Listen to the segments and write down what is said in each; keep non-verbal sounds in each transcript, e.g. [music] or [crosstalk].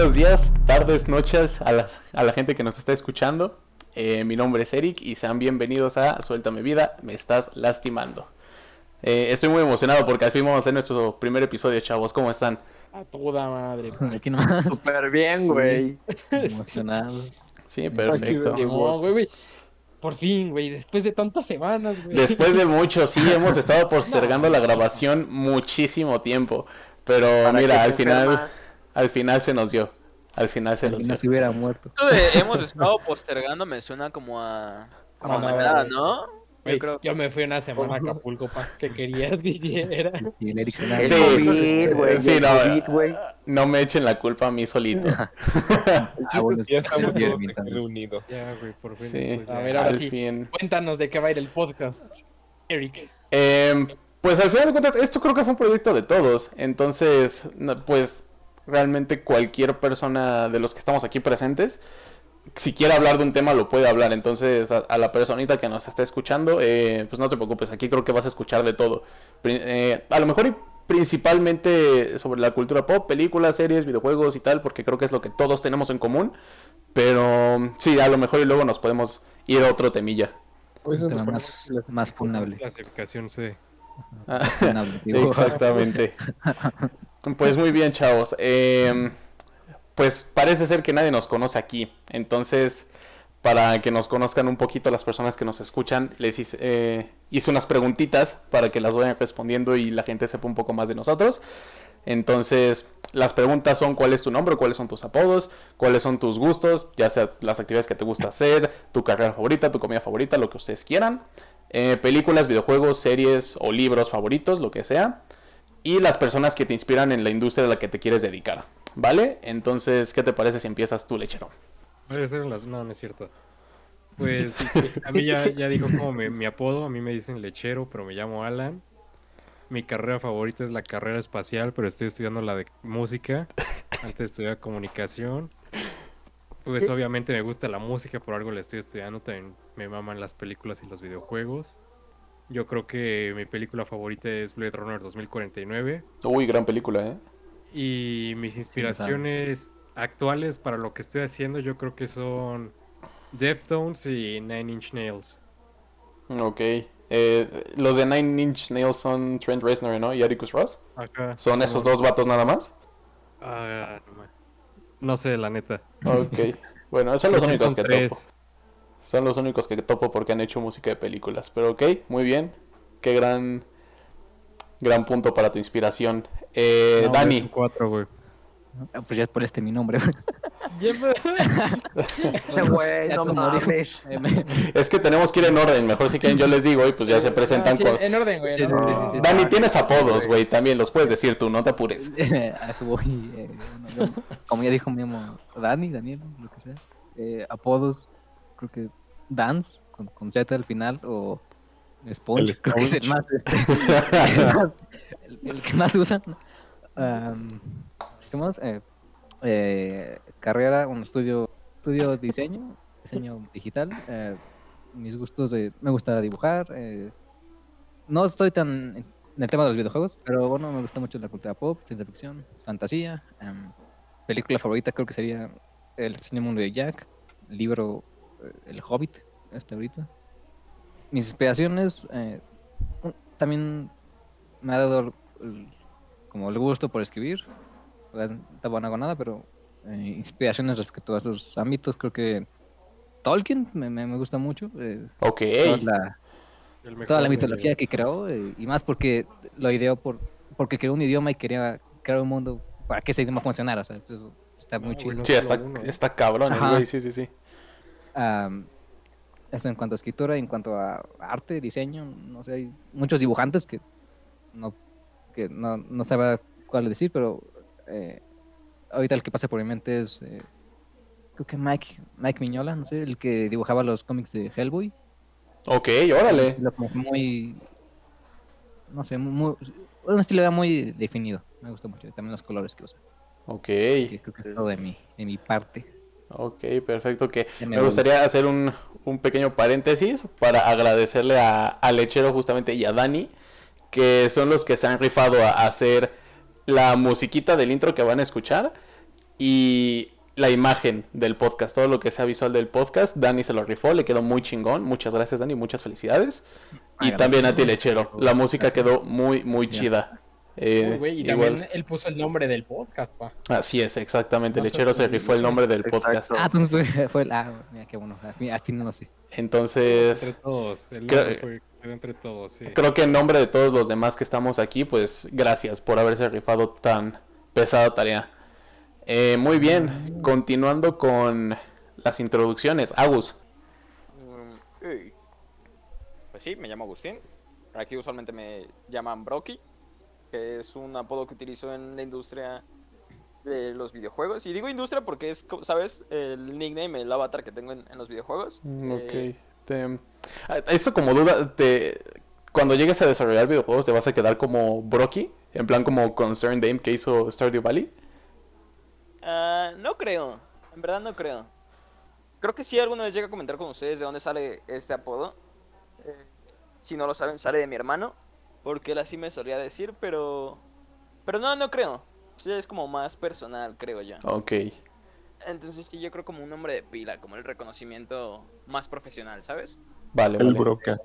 buenos días, tardes, noches a, a la gente que nos está escuchando. Eh, mi nombre es Eric y sean bienvenidos a Suéltame Vida, me estás lastimando. Eh, estoy muy emocionado porque al fin vamos a hacer nuestro primer episodio, chavos. ¿Cómo están? A toda madre. [laughs] Aquí nomás. Súper bien, güey. Emocionado. Sí, perfecto. No, güey, güey. Por fin, güey, después de tantas semanas, güey. Después de mucho, sí, [laughs] hemos estado postergando la grabación muchísimo tiempo. Pero mira, al final. Al final se nos dio. Al final se nos dio. no se hubiera muerto. Esto de [laughs] hemos estado postergando me suena como a. Como a Como a manada, nada, ¿no? Yo creo Yo me fui una semana a Acapulco, pa. ¿Qué querías que hiciera? Y el Eric se El Sí. COVID, güey. Sí, no, COVID. No me echen la culpa a mí solito. [laughs] [laughs] Ah, bueno, ya estamos todos reunidos. Ya, güey, por fin. Sí, A ver, ahora sí. fin. Cuéntanos de qué va a ir el podcast, Eric. Em, pues al final de cuentas, esto creo que fue un proyecto de todos. Entonces, pues realmente cualquier persona de los que estamos aquí presentes, si quiere hablar de un tema, lo puede hablar. Entonces, a, a la personita que nos está escuchando, eh, pues no te preocupes, aquí creo que vas a escuchar de todo. Eh, a lo mejor y principalmente sobre la cultura pop, películas, series, videojuegos y tal, porque creo que es lo que todos tenemos en común. Pero sí, a lo mejor y luego nos podemos ir a otro temilla. Pues más, más funable. clasificación C. Ah. [laughs] Exactamente. Pues muy bien, chavos. Em, pues parece ser que nadie nos conoce aquí. Entonces, para que nos conozcan un poquito las personas que nos escuchan, les hice, eh, hice unas preguntitas para que las vayan respondiendo y la gente sepa un poco más de nosotros. Entonces, las preguntas son cuál es tu nombre, cuáles son tus apodos, cuáles son tus gustos, ya sea las actividades que te gusta hacer, tu carrera favorita, tu comida favorita, lo que ustedes quieran. Eh, películas, videojuegos, series o libros favoritos, lo que sea. Y las personas que te inspiran en la industria a la que te quieres dedicar. ¿Vale? Entonces, ¿qué te parece si empiezas tú, lechero? No, no es cierto. Pues [laughs] a mí ya, ya dijo como mi, mi apodo, a mí me dicen lechero, pero me llamo Alan. Mi carrera favorita es la carrera espacial, pero estoy estudiando la de música. Antes estudiaba comunicación. Pues obviamente me gusta la música, por algo la estoy estudiando. También me maman las películas y los videojuegos. Yo creo que mi película favorita es Blade Runner 2049. Uy, gran película, ¿eh? Y mis inspiraciones actuales para lo que estoy haciendo, yo creo que son Deftones y Nine Inch Nails. Ok. Eh, los de Nine Inch Nails son Trent Reznor, ¿no? Y Atticus Ross. Acá. ¿Son esos dos vatos nada más? Ah, no, sé, la neta. Ok. Bueno, son los únicos son que tres. topo. Son los únicos que topo porque han hecho música de películas. Pero ok, muy bien. Qué gran, gran punto para tu inspiración. Eh, No, Dani, cuatro, güey. Ah, Pues ya es por este mi nombre. güey. [laughs] Ese güey, no mames. eh, me- es que tenemos que ir en orden. Mejor si quieren yo les digo y pues ya se presentan Ah, sí, con... En orden, güey. Sí, en sí, orden. sí, sí, sí. Dani, tienes apodos, güey. También los puedes decir tú, no te apures. [laughs] a eso voy. eh, bueno, como ya dijo mismo Dani, Daniel, lo que sea. Eh, apodos, creo que Dance, con, con Z al final, o Sponge, El creo que es el más, este, [laughs] el, más- el- el que más usan. Am, ¿Qué más? Eh, eh, carrera, un estudio, estudio diseño, diseño digital. eh, mis gustos, eh, me gusta dibujar. eh, no estoy tan en el tema de los videojuegos, pero bueno, me gusta mucho la cultura pop, ciencia ficción, fantasía. em, película favorita creo que sería El extraño mundo de Jack, libro El Hobbit, hasta ahorita. Mis inspiraciones también me ha dado el- como el gusto por escribir. Tampoco no hago nada, pero eh, inspiraciones respecto a esos ámbitos, creo que Tolkien me, me- me gusta mucho. eh, Ok. toda la, toda mitología que creó eh, y más porque lo ideó por porque creó un idioma y quería crear un mundo para que ese idioma funcionara o sea, eso está muy Ah, chido bueno. Sí, está, uno. está cabrón, güey. Sí, sí, sí. Am, eso en cuanto a escritura en cuanto a arte diseño no sé hay muchos dibujantes que no que no, no sabe cuál decir pero eh, ahorita el que pasa por mi mente es eh, creo que Mike Mike Miñola no sé el que dibujaba los cómics de Hellboy Ok, órale. Muy no sé muy, muy- un estilo muy definido me gusta mucho también los colores que usa Ok. que creo que es todo de mi de mi parte Ok, perfecto. Que me gustaría hacer un, un pequeño paréntesis para agradecerle a, a Lechero justamente y a Dani, que son los que se han rifado a hacer la musiquita del intro que van a escuchar. y la imagen del podcast, todo lo que sea visual del podcast, Dani se lo rifó, le quedó muy chingón. Muchas gracias, Dani, muchas felicidades. Y también a ti, Lechero. La música Gracias. quedó muy, muy chida. Eh, Uy, y igual- también él puso el nombre del podcast, pa. Así es, exactamente. No se Lechero se rifó el nombre del Exacto. podcast. Ah, entonces fue, [laughs] fue el. Ah, mira, qué bueno. Al fin, al fin no lo sé. Entre Entonces, todos. El creo- fue entre todos, sí. creo que en nombre de todos los demás que estamos aquí, pues gracias por haberse rifado tan pesada tarea. Eh, muy bien, continuando con las introducciones. Agus, Mm. Pues sí, me llamo Agustín. Aquí usualmente me llaman Brocky, que es un apodo que utilizo en la industria de los videojuegos. Y digo industria porque es, ¿sabes? El nickname, el avatar que tengo en, en los videojuegos. Mm, Ok. Eh, Te- ah, Esto como duda, te... cuando llegues a desarrollar videojuegos, ¿te vas a quedar como Brocky? En plan como Concerned Dame que hizo Stardew Valley. ah, no creo, en verdad no creo. Creo que si alguna vez llega a comentar con ustedes de dónde sale este apodo. Eh, si no lo saben, sale de mi hermano. Porque él así me solía decir, pero... Pero no, no creo. Sí, es como más personal, creo yo. Ok. Entonces sí, yo creo como un nombre de pila, como el reconocimiento más profesional, ¿sabes? Vale, El vale. broca.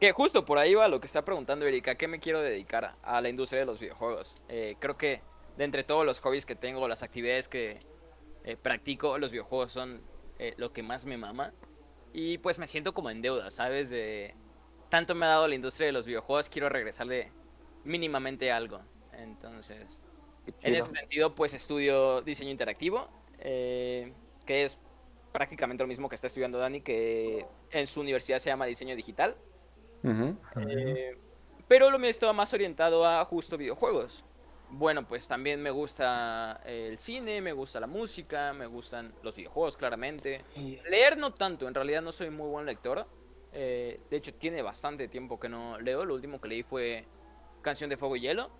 Que justo por ahí va lo que está preguntando Erika, ¿a qué me quiero dedicar? A la industria de los videojuegos. Eh, creo que de entre todos los hobbies que tengo, las actividades que eh, practico, los videojuegos son eh, lo que más me mama. Y pues me siento como en deuda, ¿sabes? De tanto me ha dado la industria de los videojuegos, quiero regresarle mínimamente algo. Entonces, en ese sentido, pues estudio diseño interactivo, eh, que es prácticamente lo mismo que está estudiando Dani, que en su universidad se llama diseño digital. Eh, pero lo mío estaba más orientado a justo videojuegos. Bueno, pues también me gusta el cine, me gusta la música, me gustan los videojuegos, claramente. Leer no tanto, en realidad no soy muy buen lector. Eh, de hecho, tiene bastante tiempo que no leo. Lo último que leí fue Canción de Fuego y Hielo.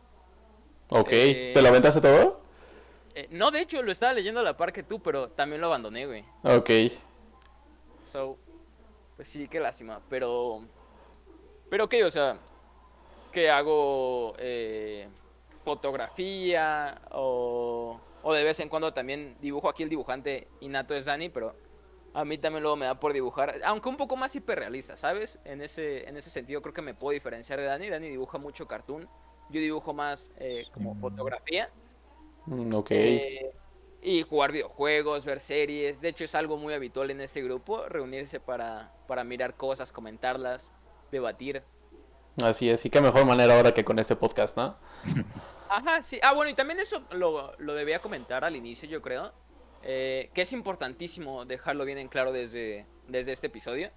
Ok. Eh, ¿Te lo aventaste todo? Eh, no, de hecho, lo estaba leyendo a la par que tú, pero también lo abandoné, güey. Ok. So, pues sí, qué lástima. Pero, pero qué, o sea, que hago eh, fotografía o, o de vez en cuando también dibujo. Aquí el dibujante innato es Dani, pero a mí también luego me da por dibujar, aunque un poco más hiperrealista, ¿sabes? En ese, en ese sentido creo que me puedo diferenciar de Dani. Dani dibuja mucho cartoon, yo dibujo más eh, como fotografía. Mm, ok. Eh, y jugar videojuegos, ver series. De hecho, es algo muy habitual en este grupo, reunirse para, para mirar cosas, comentarlas, debatir. Así es. Y qué mejor manera ahora que con este podcast, ¿no? Ajá, sí. Ah, bueno, y también eso lo, lo debía comentar al inicio, yo creo. Eh, que es importantísimo dejarlo bien en claro desde, desde este episodio.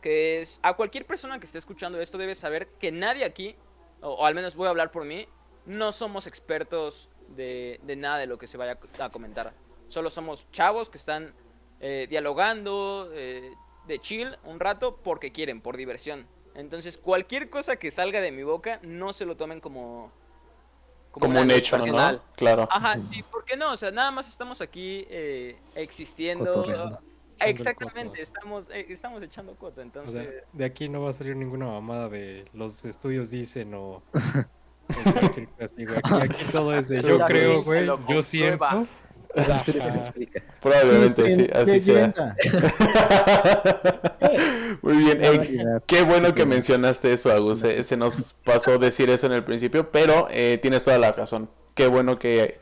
Que es, a cualquier persona que esté escuchando esto debe saber que nadie aquí, o, al menos voy a hablar por mí, no somos expertos de, de nada de lo que se vaya a comentar. Solo somos chavos que están eh, dialogando eh, de chill un rato porque quieren, por diversión. Entonces, cualquier cosa que salga de mi boca, no se lo tomen como... Como un hecho, ¿no? personal. Claro. Ajá, sí, ¿por qué no? O sea, nada más estamos aquí eh, existiendo. Cotorreando. Exactamente, estamos, eh, estamos echando coto, O sea, entonces... de aquí no va a salir ninguna mamada de los estudios dicen o. [laughs] Aquí, aquí todo es de [laughs] yo creo, güey, yo siento. Es la historia. Probablemente, sí, así sea. [laughs] Muy bien. Realidad. qué bueno que mencionaste eso, Agus. eh, Se nos pasó decir eso en el principio, pero eh, tienes toda la razón. Qué bueno que,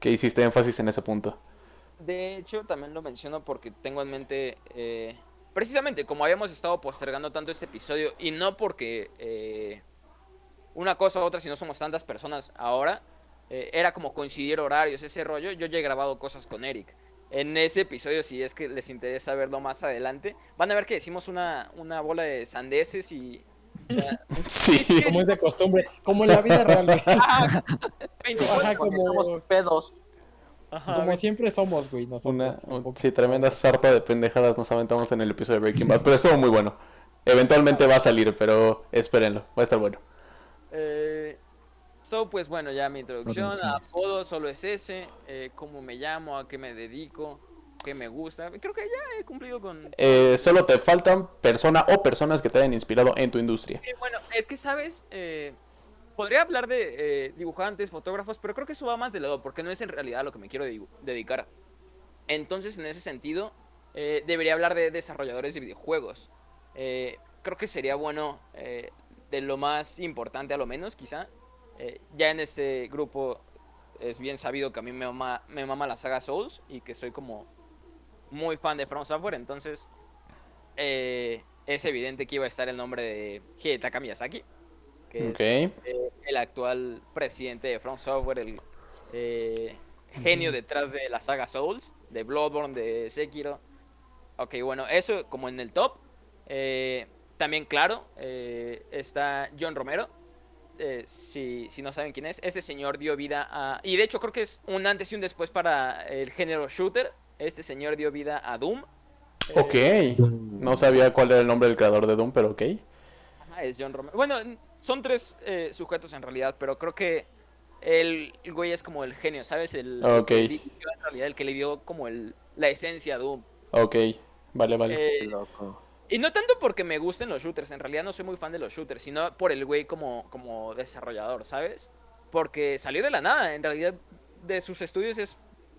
que hiciste énfasis en ese punto. De hecho, también lo menciono porque tengo en mente, eh, precisamente como habíamos estado postergando tanto este episodio, y no porque eh, una cosa u otra, si no somos tantas personas ahora, eh, era como coincidir horarios, ese rollo, yo ya he grabado cosas con Eric. En ese episodio, si es que les interesa verlo más adelante, van a ver que decimos una, una bola de sandeces y... o sea, [laughs] Sí. Como es de costumbre, como en la vida real, [laughs] ajá, 24, Ajá, como- somos pedos. Ajá, Como siempre somos, güey, nosotros. Una, un un- poco. sí, tremenda sarta de pendejadas nos aventamos en el episodio de Breaking Bad, pero estuvo muy bueno. Eventualmente va a salir, pero espérenlo, va a estar bueno. Eh, so, pues bueno, ya mi introducción, menciones. apodo solo es ese, eh, cómo me llamo, a qué me dedico, qué me gusta. Creo que ya he cumplido con... Eh, solo te faltan persona o personas que te hayan inspirado en tu industria. Eh, bueno, es que, ¿sabes? Eh, podría hablar de eh, dibujantes, fotógrafos, pero creo que eso va más de lado, porque no es en realidad a lo que me quiero dedicar. Entonces, en ese sentido, eh, debería hablar de desarrolladores de videojuegos. Creo que sería bueno, de lo más importante a lo menos, quizá. Eh, ya en ese grupo es bien sabido que a mí me mama, me mama la saga Souls y que soy como muy fan de From Software, entonces eh, es evidente que iba a estar el nombre de Hidetaka Miyazaki, que es eh, el actual presidente de From Software, el eh, genio detrás de la saga Souls, de Bloodborne, de Sekiro. Ok, bueno, eso como en el top. Eh, también, claro, está John Romero. Eh, si, si no saben quién es, este señor dio vida a... Y de hecho creo que es un antes y un después para el género shooter. Este señor dio vida a Doom. Eh, Ok. No sabía cuál era el nombre del creador de Doom, pero ok. Ajá, es John Romero. Bueno, son tres eh, sujetos en realidad, pero creo que el, el güey es como el genio, ¿sabes? El, que dirigió, en realidad, el que le dio como el, la esencia a Doom. Ok. Vale, vale. Eh, Qué loco. Y no tanto porque me gusten los shooters, en realidad no soy muy fan de los shooters, sino por el güey como, como desarrollador, ¿sabes? Porque salió de la nada, en realidad de sus estudios es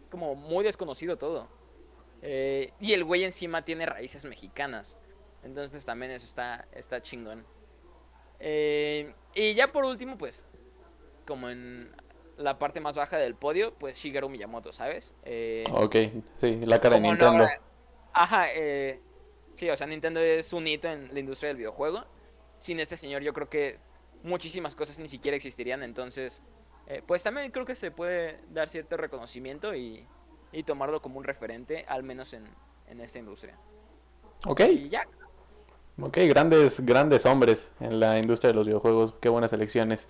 como muy desconocido todo. Eh, y el güey encima tiene raíces mexicanas. Entonces pues, también eso está, está chingón. Eh, y ya por último, pues, como en la parte más baja del podio, pues Shigeru Miyamoto, ¿sabes? Eh, Ok. Sí, la cara de no Nintendo. habrá- Ajá, eh, sí, o sea, Nintendo es un hito en la industria del videojuego. Sin este señor yo creo que muchísimas cosas ni siquiera existirían, entonces, eh, pues también creo que se puede dar cierto reconocimiento y, y tomarlo como un referente, al menos en, en esta industria. Ok. Y ya, Ok, grandes, grandes hombres en la industria de los videojuegos. Qué buenas elecciones.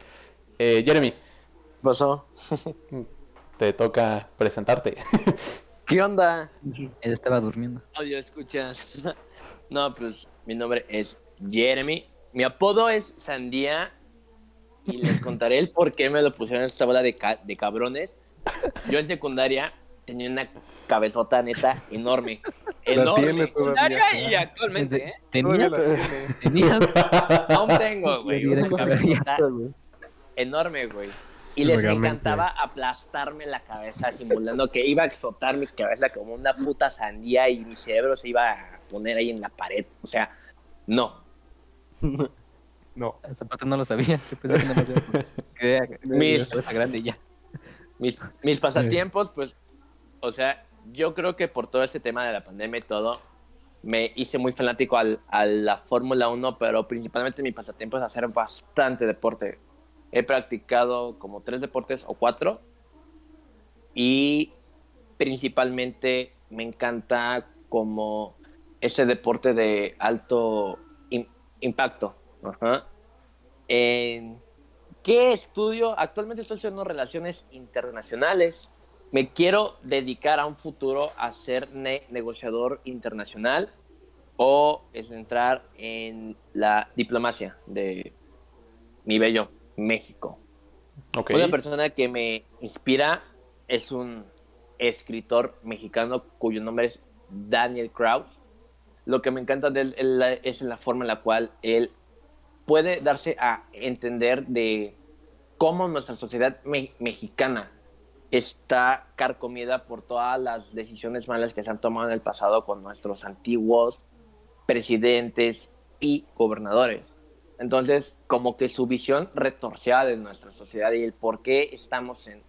Eh, Jeremy, pasó? [laughs] te toca presentarte. [laughs] ¿Qué onda? Él estaba durmiendo. Audio escuchas. [laughs] No, pues mi nombre es Jeremy. Mi apodo es Sandía. Y les [laughs] contaré el por qué me lo pusieron en esta bola de, ca- de cabrones. Yo en secundaria tenía una cabezota neta enorme. [laughs] Enorme. secundaria y actualmente, ¿eh? ¿Tenías? ¿Tenías? Aún tengo, güey. Una cabezota enorme, güey. Y les Legalmente. encantaba aplastarme la cabeza simulando que iba a explotar mi cabeza como una puta sandía y mi cerebro se iba a poner ahí en la pared. O sea, no. [laughs] No. Esa parte no lo sabía. Yo pensé que no lo sabía. Que era- Mis- grande ya. Mis, mis pasatiempos, pues, o sea, yo creo que por todo este tema de la pandemia y todo, me hice muy fanático al- a la Fórmula 1, pero principalmente mi pasatiempo es hacer bastante deporte. He practicado como tres deportes o cuatro y principalmente me encanta como ese deporte de alto im- impacto. Ajá. ¿Qué estudio? Actualmente estoy estudiando relaciones internacionales. Me quiero dedicar a un futuro a ser ne- negociador internacional o es entrar en la diplomacia de mi bello México. Una persona que me inspira es un escritor mexicano cuyo nombre es Daniel Kraus. Lo que me encanta de él él- es la forma en la cual él puede darse a entender de cómo nuestra sociedad me- mexicana está carcomida por todas las decisiones malas que se han tomado en el pasado con nuestros antiguos presidentes y gobernadores. Entonces, como que su visión retorcida de nuestra sociedad y el por qué estamos en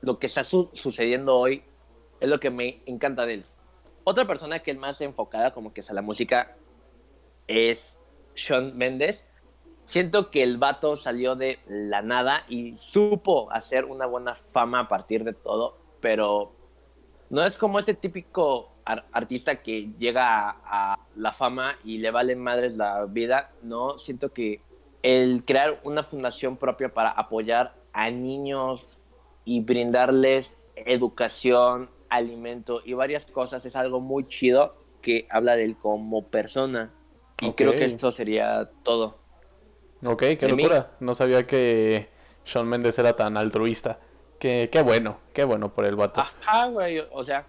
lo que está su- sucediendo hoy es lo que me encanta de él. Otra persona que es más enfocada como que es a la música es Sean Mendes. Siento que el vato salió de la nada y supo hacer una buena fama a partir de todo, pero no es como este típico artista que llega a, a la fama y le vale madres la vida. No, siento que el crear una fundación propia para apoyar a niños y brindarles educación, alimento y varias cosas es algo muy chido que habla de él como persona. Y creo que esto sería todo. Ok, qué mí. locura. No sabía que Shawn Mendes era tan altruista. Qué, qué bueno, qué bueno por el vato. Ajá, güey. O sea,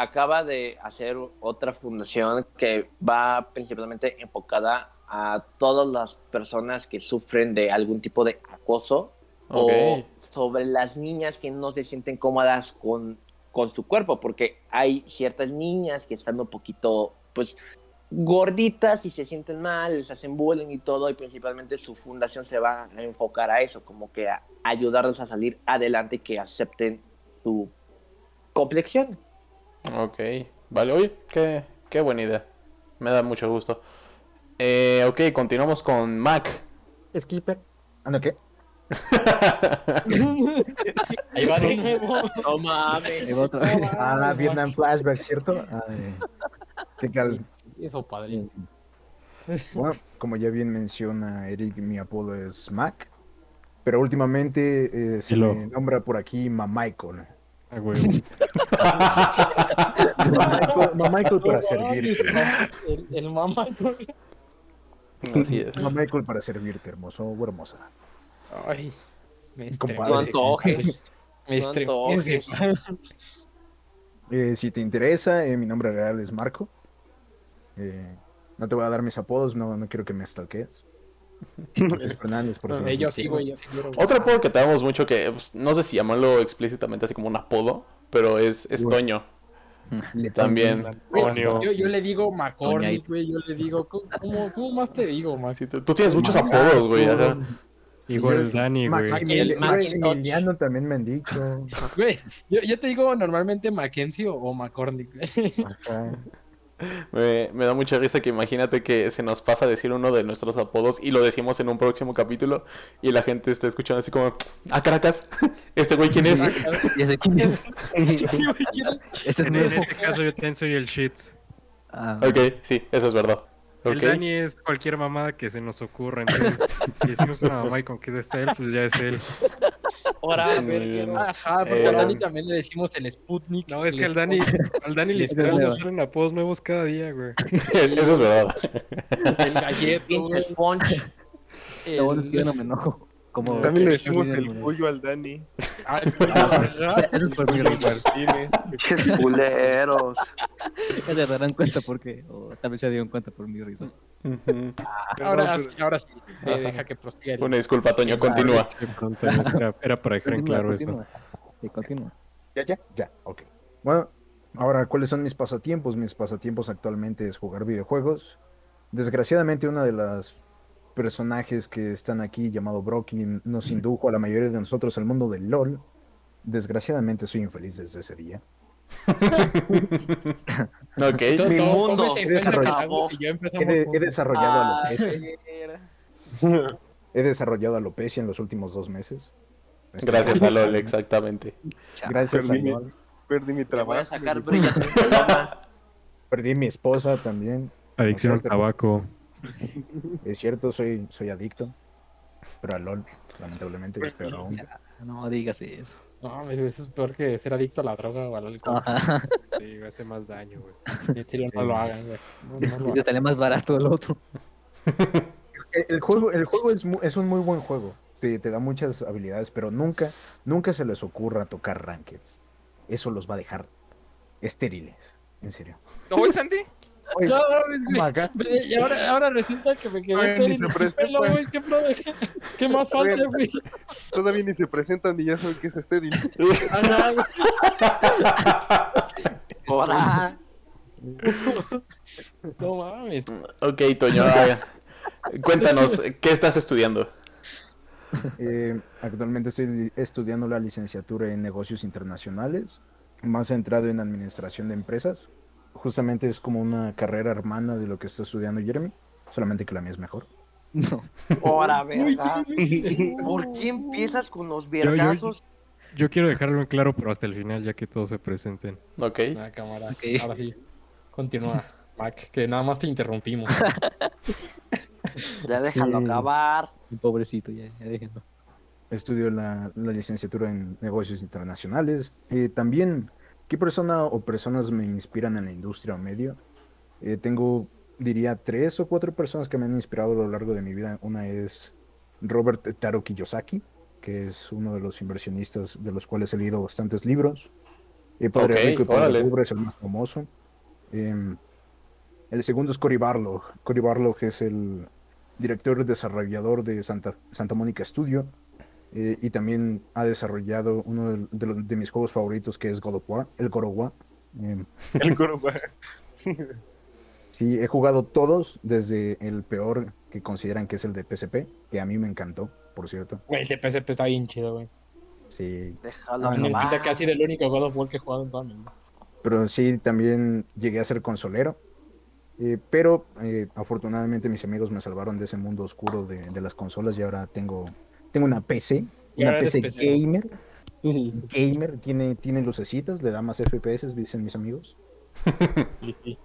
acaba de hacer otra fundación que va principalmente enfocada a todas las personas que sufren de algún tipo de acoso o sobre las niñas que no se sienten cómodas con, con su cuerpo, porque hay ciertas niñas que están un poquito, pues, gorditas y se sienten mal, les hacen bullying y todo, y principalmente su fundación se va a enfocar a eso, como que a ayudarlos a salir adelante y que acepten su complexión. Ok. Vale, oye, qué, qué buena idea. Me da mucho gusto. Eh, ok, continuamos con Mac. Skipper. Ah, no, ¿qué? [laughs] Ahí va de nuevo. No mames. Ahí va otra No vez. Ah, Vietnam. Flashback, ¿cierto? Ay, ¿Qué tal? Eso, padre. Bueno, como ya bien menciona Eric, mi apodo es Mac. Pero últimamente eh, se Hello. me nombra por aquí Mamichael. Ah, huevo. Mamichael para servirte. El, el mamá. Así es. Para servirte, hermoso o hermosa. Ay, me Compadre. No estremece. antojes. Me No estremece. antojes. Eh, si te interesa, eh, mi nombre real es Marco. Eh, no te voy a dar mis apodos, no, no quiero que me stalkees. Fernández, por sí, güey, sí. Otro apodo que tenemos mucho que pues, no sé si llamarlo explícitamente así como un apodo, pero es, es Bueno. Toño. Le [laughs] También. Yo, yo le digo McCormick, güey. Yo le digo. ¿Cómo, más te digo, Max? Sí, tú, tú tienes muchos apodos, güey. Igual Dani, güey. Maximiliano también me han dicho. [laughs] Güey, yo, yo te digo normalmente Mackenzie o, o McCormick. Me, me da mucha risa que imagínate que se nos pasa a decir uno de nuestros apodos y lo decimos en un próximo capítulo y la gente está escuchando así como, ah, Caracas, [laughs] ¿este güey quién es? ¿Y ese [laughs] [laughs] quién es? Ese es En, este caso yo también soy el shit. Ah, Ok, sí, eso es verdad. El. Dani es cualquier mamada que se nos ocurra. Entonces, si decimos una mamá y con que está él, pues ya es él. Ahora, Muy bien. Ajá, porque Eh, a Dani también le decimos el Sputnik. No, es que el al Dani, al Dani le salen apodos nuevos cada día, güey. [laughs] Eso es verdad. El galleto, pinche güey, sponge. lo bueno no el- me enojo. Como También le decimos el cuyo al Dani. Ay, pues, [laughs] es por. Martínez. Pinches culeros. Ya se darán cuenta porque, o tal vez ya dieron cuenta por mi risa. Ahora ahora sí. te deja que prosiga. Una disculpa, Toño, continúa. Era, para dejar en Continúa, claro eso. continúa. Sí, continúa. ¿Ya, ya? Ya, ok. Bueno, ahora, ¿cuáles son mis pasatiempos? Mis pasatiempos actualmente es jugar videojuegos. Desgraciadamente, una de las personajes que están aquí, llamado Brocky, nos indujo a la mayoría de nosotros al mundo del LOL. Desgraciadamente, soy infeliz desde ese día. [laughs] Ok. Todo- Mi mundo he que desarrollado. He, de- he desarrollado Ah, alopecia. He desarrollado alopecia en los últimos dos meses. Gracias a [laughs] LOL, exactamente. Gracias a Perdí mi- LOL. Perdí mi Te voy a trabajo. sacar. Perdí mi esposa también. Adicción al tabaco. Es cierto, soy, soy adicto. Pero a LOL, lamentablemente, es peor aún. No digas eso. No, eso es peor que ser adicto a la droga o al alcohol. Ajá. Sí, hace más daño, güey. En serio, no lo hagan, güey. No, no lo [laughs] te sale más barato el otro. El, el juego, el juego es, es un muy buen juego. Te, te da muchas habilidades, pero nunca, nunca se les ocurra tocar rankeds. Eso los va a dejar estériles, en serio. ¿Oye, Santi? No, mames, güey. Y ahora, ahora resulta que me quedé Ay, ni estéril se sin presta, pelo, pues. güey. ¿Qué, pro- [laughs] ¿Qué más falta, güey? Todavía ni se presentan y ya saben que es estéril. Ajá, güey. [laughs] Ahora. No mames. Ok, Toño, cuéntanos, ¿qué estás estudiando? Eh, actualmente estoy estudiando la licenciatura en negocios internacionales, más centrado en administración de empresas. Justamente es como una carrera hermana de lo que está estudiando Jeremy, solamente que la mía es mejor. No. Ahora, verga. ¿Por qué empiezas con los yo- vergazos? Yo quiero dejarlo en claro, pero hasta el final, ya que todos se presenten. Ok. Nada, cámara. Ahora sí. Continúa, Mac, que nada más te interrumpimos. [laughs] Ya déjalo Sí. acabar. Pobrecito, ya, ya déjenlo. Estudio la, la licenciatura en negocios internacionales. Eh, también, ¿qué persona o personas me inspiran en la industria o medio? Eh, tengo, diría, tres o cuatro personas que me han inspirado a lo largo de mi vida. Una es Robert Taro Kiyosaki, que es uno de los inversionistas de los cuales he leído bastantes libros. Eh, Padre Ok, Rico y Padre. Pobre es el más famoso. Em, el segundo es Cory Barlog. Cory Barlog es el director desarrollador de Santa, Santa Mónica Studio. Eh, y también ha desarrollado uno de, de los- de mis juegos favoritos que es God of War, el God of War. Eh, [laughs] El va. [laughs] sí, he jugado todos, desde el peor que consideran que es el de PSP, que a mí me encantó, por cierto. Güey, ese PSP está bien chido, güey. Sí, Déjalo A mí me nomás. pinta que ha sido el único God of War que he jugado en toda mi vida. pero sí, también llegué a ser consolero. Eh, pero eh, afortunadamente mis amigos me salvaron de ese mundo oscuro de, de las consolas y ahora tengo, tengo una PC, una PC PC. gamer. Gamer, tiene, tiene lucecitas, le da más FPS, dicen mis amigos. [laughs] Sí, sí.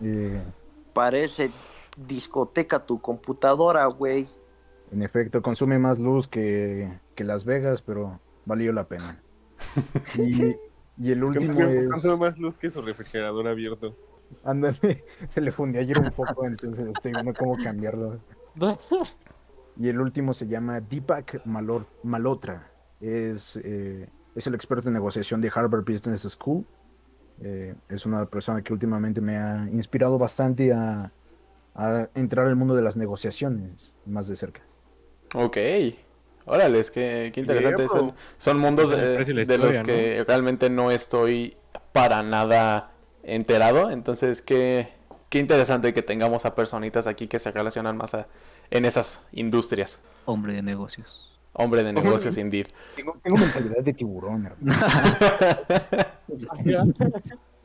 Eh, Parece discoteca tu computadora, güey. en efecto, consume más luz que, que Las Vegas, pero valió la pena. [laughs] Y, y el último Consume es... consume más luz que su refrigerador abierto. Ándale, [laughs] se le fundió ayer un foco, entonces estoy viendo cómo cambiarlo. Y el último se llama Deepak Malor- Malhotra. Es, eh, es el experto en negociación de Harvard Business School. Eh, es una persona que últimamente me ha inspirado bastante a, a entrar al mundo de las negociaciones más de cerca. Ok. Órale, es que qué interesante. Bien, Son, son mundos de, los que realmente no estoy para nada enterado. Entonces, qué, qué interesante que tengamos a personitas aquí que se relacionan más a- en esas industrias. Hombre de negocios. Hombre de negocios, indeed. Tengo, tengo mentalidad de tiburón, hermano. [laughs]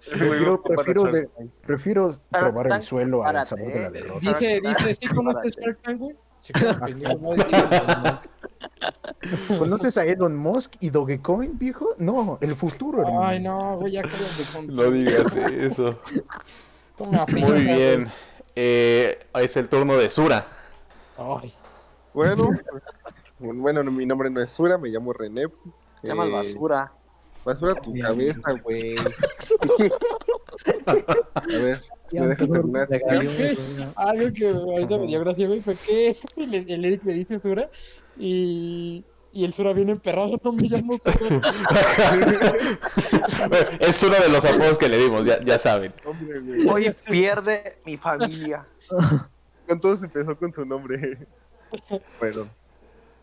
Prefiero, prefiero, de- prefiero probar el suelo al sabor de la derrota. Dice, dice, ¿sí conoces Shark Tank, güey? [laughs] ¿Conoces a Elon Musk y Dogecoin, viejo? No, el futuro, hermano. Ay, no, güey, ya cállate con No digas eso. Muy bien. Eh, es el turno de Sura. Ay, Bueno, [laughs] bueno, mi nombre no es Sura, me llamo René. Se llama Eh, basura. Basura tu cabeza, güey. [laughs] A ver, ¿me dejas terminar? algo [laughs] que ahorita me dio gracia, güey, fue que el, el Eric le dice Sura y, y el Sura viene emperrado, no me llamo Sura. es uno de los apodos que le dimos, ya, ya saben. Hoy pierde mi familia. Con todos empezó con su nombre. [laughs] Bueno,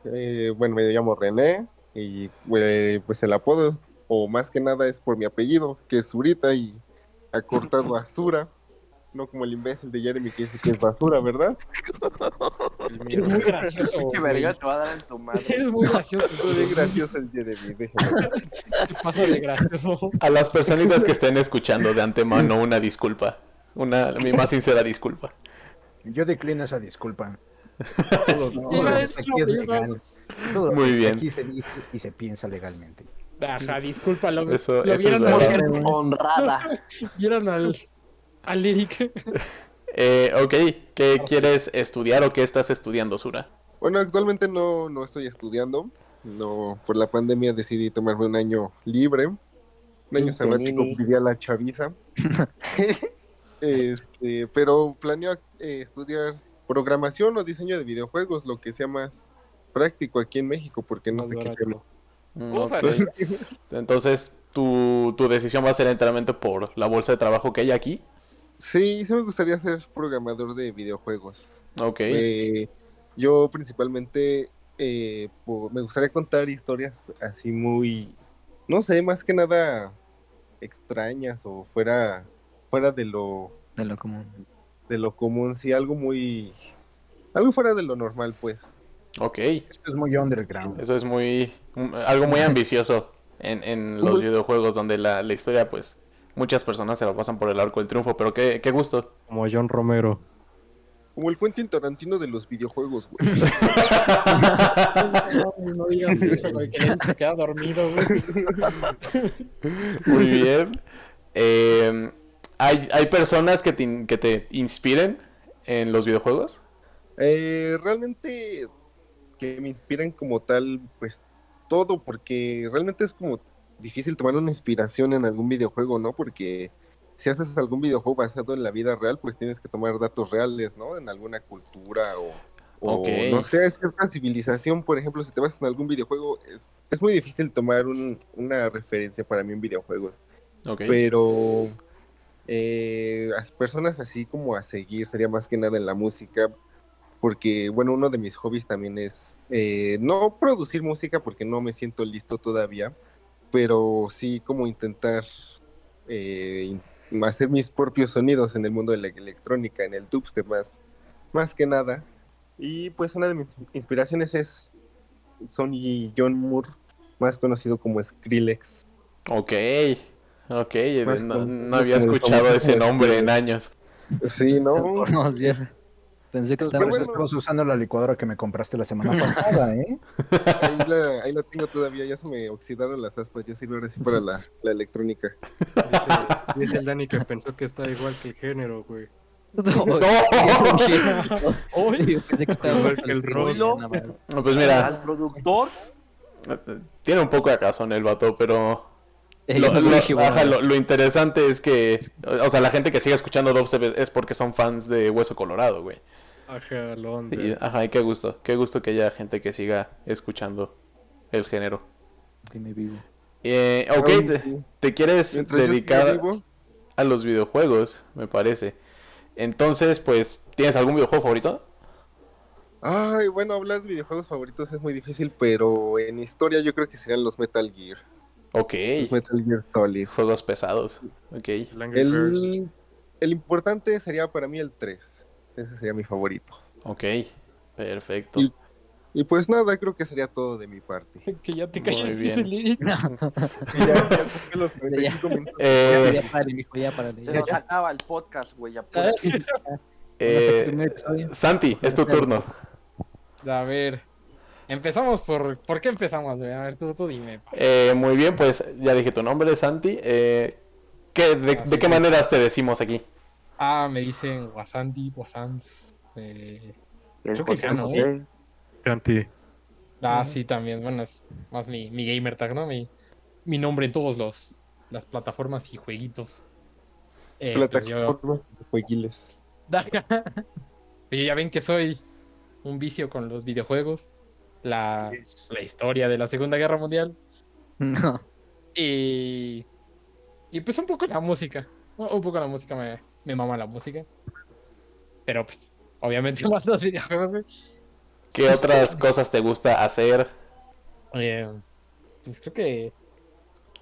eh, bueno, me llamo René y güey, pues el apodo, o más que nada es por mi apellido, que es Zurita y acortado a Sura, no como el imbécil de Jeremy que dice que es basura, ¿verdad? [laughs] Eres muy gracioso, Qué verga te va a dar en tu madre. [laughs] Eres muy gracioso, Estoy bien gracioso el Jeremy, déjame. te pasa de gracioso. A las personitas que estén escuchando de antemano, una disculpa. Una, mi más sincera disculpa. Yo declino esa disculpa. [laughs] Todo, todo está decir aquí es legal. Todo Muy bien. Aquí se dice y se piensa legalmente. Ajá, disculpa, lo, Eso- lo eso vieron, es al-. Honrada. [laughs] vieron al, al Eric. [laughs] Eh, ok, ¿qué quieres estudiar o qué estás estudiando, Sura? Bueno, actualmente no, no estoy estudiando, no, por la pandemia decidí tomarme un año libre, un año Un sabático, diría la chaviza. Este, pero planeo eh, estudiar programación o diseño de videojuegos, lo que sea más práctico aquí en México, porque no Más sé qué hacerlo. Mm. Entonces, tu, tu decisión va a ser enteramente por la bolsa de trabajo que hay aquí. Sí, sí me gustaría ser programador de videojuegos. Ok. Eh, yo principalmente eh, me gustaría contar historias así muy, no sé, más que nada extrañas o fuera, fuera de lo, De lo común. De lo común, sí, algo muy, algo fuera de lo normal, pues. Ok. Esto es muy underground. Eso es muy. un- algo muy ambicioso en, en los videojuegos, donde la, la historia, pues. Muchas personas se la pasan por el arco del triunfo, pero qué, qué gusto. Como John Romero. Como el Quentin Tarantino de los videojuegos, güey. No, no digas eso, güey, que se queda dormido, güey. Muy bien. Eh, ¿hay, ¿Hay personas que te, que te inspiren en los videojuegos? Eh, realmente que me inspiran como tal, pues todo, porque realmente es como difícil tomar una inspiración en algún videojuego, ¿no? Porque si haces algún videojuego basado en la vida real, pues tienes que tomar datos reales, ¿no? En alguna cultura o, o no sé, cierta civilización, por ejemplo, si te basas en algún videojuego, es, es muy difícil tomar un- una referencia para mí en videojuegos. Ok. Pero eh, personas así como a seguir sería más que nada en la música. porque, bueno, uno de mis hobbies también es eh, no producir música porque no me siento listo todavía, pero sí como intentar eh, hacer mis propios sonidos en el mundo de la electrónica, en el dubstep más, más que nada. Y pues una de mis inspiraciones es Sonny John Moore, más conocido como Skrillex. Ok, ok, Más no, había escuchado ese nombre en este- años. Sí, ¿no? No, sí, Pensé que Pues, estaba Por eso bueno. estabas usando la licuadora que me compraste la semana [laughs] pasada, ¿eh? Ahí la, ahí la tengo todavía, ya se me oxidaron las aspas, ya sirve ahora sí para la, la electrónica. Dice, dice el Dani que pensó que está igual que el género, güey. [laughs] No, ¡No! Yo [laughs] pensé que estaba Igual que el. No, Pues mira, Al productor, tiene un poco de razón el vato, pero [laughs] lo, lo- ajá, lo- lo interesante es que, o sea, la gente que sigue escuchando dubstep es porque son fans de Hueso Colorado, güey. Ajá, lo onda. Y, ajá, y qué gusto, qué gusto que haya gente que siga escuchando el género. dime vivo. Eh, ok, te, sí. te quieres Mientras dedicar a los videojuegos, me parece. Entonces, pues, ¿tienes algún videojuego favorito? Ay, bueno, hablar de videojuegos favoritos es muy difícil, pero en historia yo creo que serían los Metal Gear. Ok, Los Metal Gear Solid. juegos pesados. Ok, El. El, importante sería para mí el 3. Ese sería mi favorito. ok, perfecto. Y- Y pues nada, creo que sería todo de mi parte. Que ya te calles, bien. dice Lili. Y ya, ya toqué los 45 minutos. Eh, Ya párale, mijo, ya párale. se Ya, nos ya. acaba el podcast, güey. ya Ah, eh. Santi, es tu turno. A ver. Empezamos por. ¿Por qué empezamos? A ver, tú, tú dime. Eh, muy bien, pues ya dije tu nombre, Santi. Eh, ¿qué- de, Ah, sí, de qué sí. maneras te decimos aquí? Ah, me dicen Wasanti, Wasans. Eh... El Creo que no. José. Santi. Ah, sí, también. Bueno, es más mi, mi gamer tag, ¿no? Mi, mi nombre en todos los las plataformas y jueguitos. Eh, yo- Plataformas de jueguiles. [laughs] Ya ven que soy un vicio con los videojuegos, la, la historia de la Segunda Guerra Mundial No. y, y pues un poco la música. Un poco la música, me, me mama la música. Pero pues, obviamente [laughs] más los videojuegos, güey. ¿Qué otras cosas te gusta hacer? Eh, pues creo que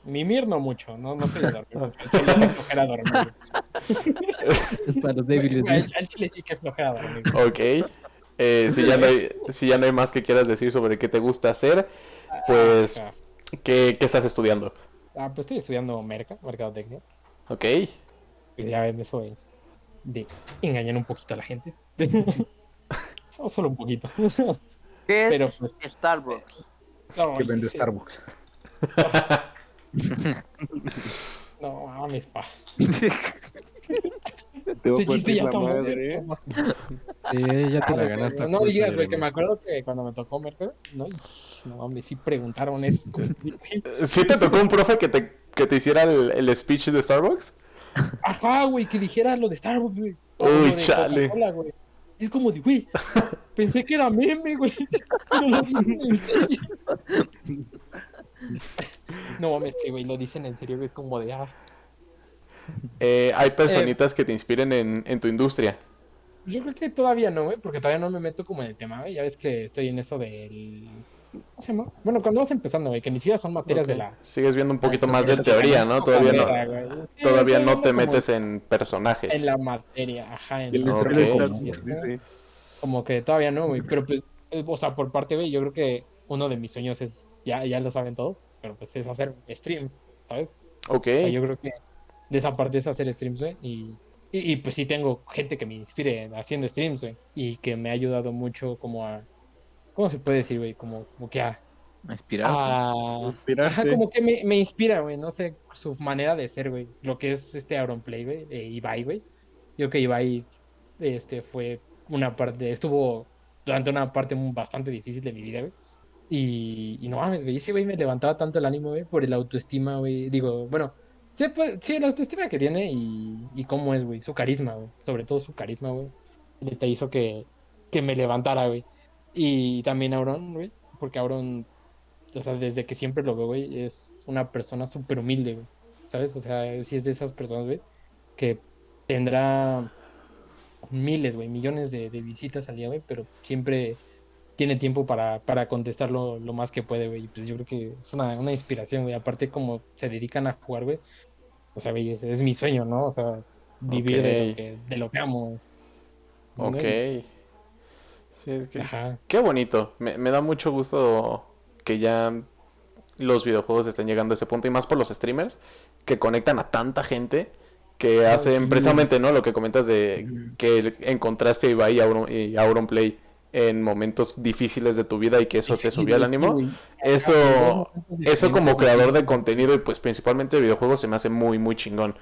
mimir no mucho, no, no soy de dormir [laughs] mucho. Al chile me flojera dormir. Es para los débiles. Al chile sí que es flojera dormir. Ok. Eh, si, ya no hay, [laughs] si ya no hay más que quieras decir sobre qué te gusta hacer, pues. ¿qué, qué estás estudiando? Ah, pues estoy estudiando merca, mercadotecnia. Ok. Y ya ven eso de, de engañar un poquito a la gente. [laughs] So- Solo un poquito. ¿Qué Pero es pues. Starbucks? No, Que vende sí. Starbucks. [laughs] No mames, pa. Ese chiste ya está madre. madre. Sí, ya te la ganaste. a No pulso, digas, güey, que me acuerdo que cuando me tocó mercado, no, no mames, sí preguntaron eso. como, güey, [laughs] ¿Sí te tocó un profe que te, que te hiciera el, el speech de Starbucks? Ajá, güey, que dijera lo de Starbucks, güey. Uy, chale. Güey. Es como de, güey, pensé que era meme, güey. [laughs] Pero lo dicen en serio. [laughs] No mames, que, güey, lo dicen en serio. Es como de, ah. Eh, ¿Hay personitas que te inspiren en, en tu industria? Yo creo que todavía no, güey, porque todavía no me meto como en el tema, güey. Ya ves que estoy en eso del. ¿Cómo se llama? Bueno, cuando vas empezando, güey, que ni siquiera son materias de la. Sigues viendo un poquito Ah, más de teoría, ¿no? Todavía no. Sí, todavía no te metes en personajes. En la materia, ajá. En el la- Ok. Starbucks, como- dice. Como que todavía no, güey. Pero pues, eh, o sea, por parte, güey, yo creo que uno de mis sueños es, ya, ya lo saben todos, pero pues es hacer streams, ¿sabes? Ok. O sea, yo creo que de esa parte es hacer streams, güey. Y, y, y, pues sí tengo gente que me inspire haciendo streams, güey. Y que me ha ayudado mucho como a... ¿Cómo se puede decir, güey? Como, como que a... Inspirado. a-. Ajá, como que me, me inspira, güey. No sé, su manera de ser, güey. Lo que es este Auronplay, güey. eh, Ibai, güey. Yo que Ibai este, fue una parte... Estuvo durante una parte bastante difícil de mi vida, güey. Y, y no mames, güey. Ese güey me levantaba tanto el ánimo, güey, por el autoestima, güey. Digo, bueno, sí, pues, sí, la autoestima que tiene y, y cómo es, güey. Su carisma, güey. Sobre todo su carisma, güey. Te hizo que, que me levantara, güey. Y también Auron, güey. Porque Auron, o sea, desde que siempre lo veo, güey, es una persona súper humilde, güey. ¿Sabes? O sea, sí es de esas personas, güey, que tendrá miles, güey, millones de, de visitas al día, güey, pero siempre tiene tiempo para, para contestarlo lo más que puede, güey. y Pues yo creo que es una, una inspiración, güey. Aparte, como se dedican a jugar, güey. O sea, güey, es, es mi sueño, ¿no? O sea, vivir de, lo que, de lo que amo. ¿no? Ok. Sí, es que... Ajá. Qué bonito. Me, me da mucho gusto que ya los videojuegos estén llegando a ese punto y más por los streamers que conectan a tanta gente que Ah, hacen sí. precisamente, ¿no? Lo que comentas de que encontraste a Ibai y Auron, y Auronplay en momentos difíciles de tu vida y que eso te subió el ánimo. Eso, eso como creador de contenido y pues principalmente de videojuegos se me hace muy, muy chingón.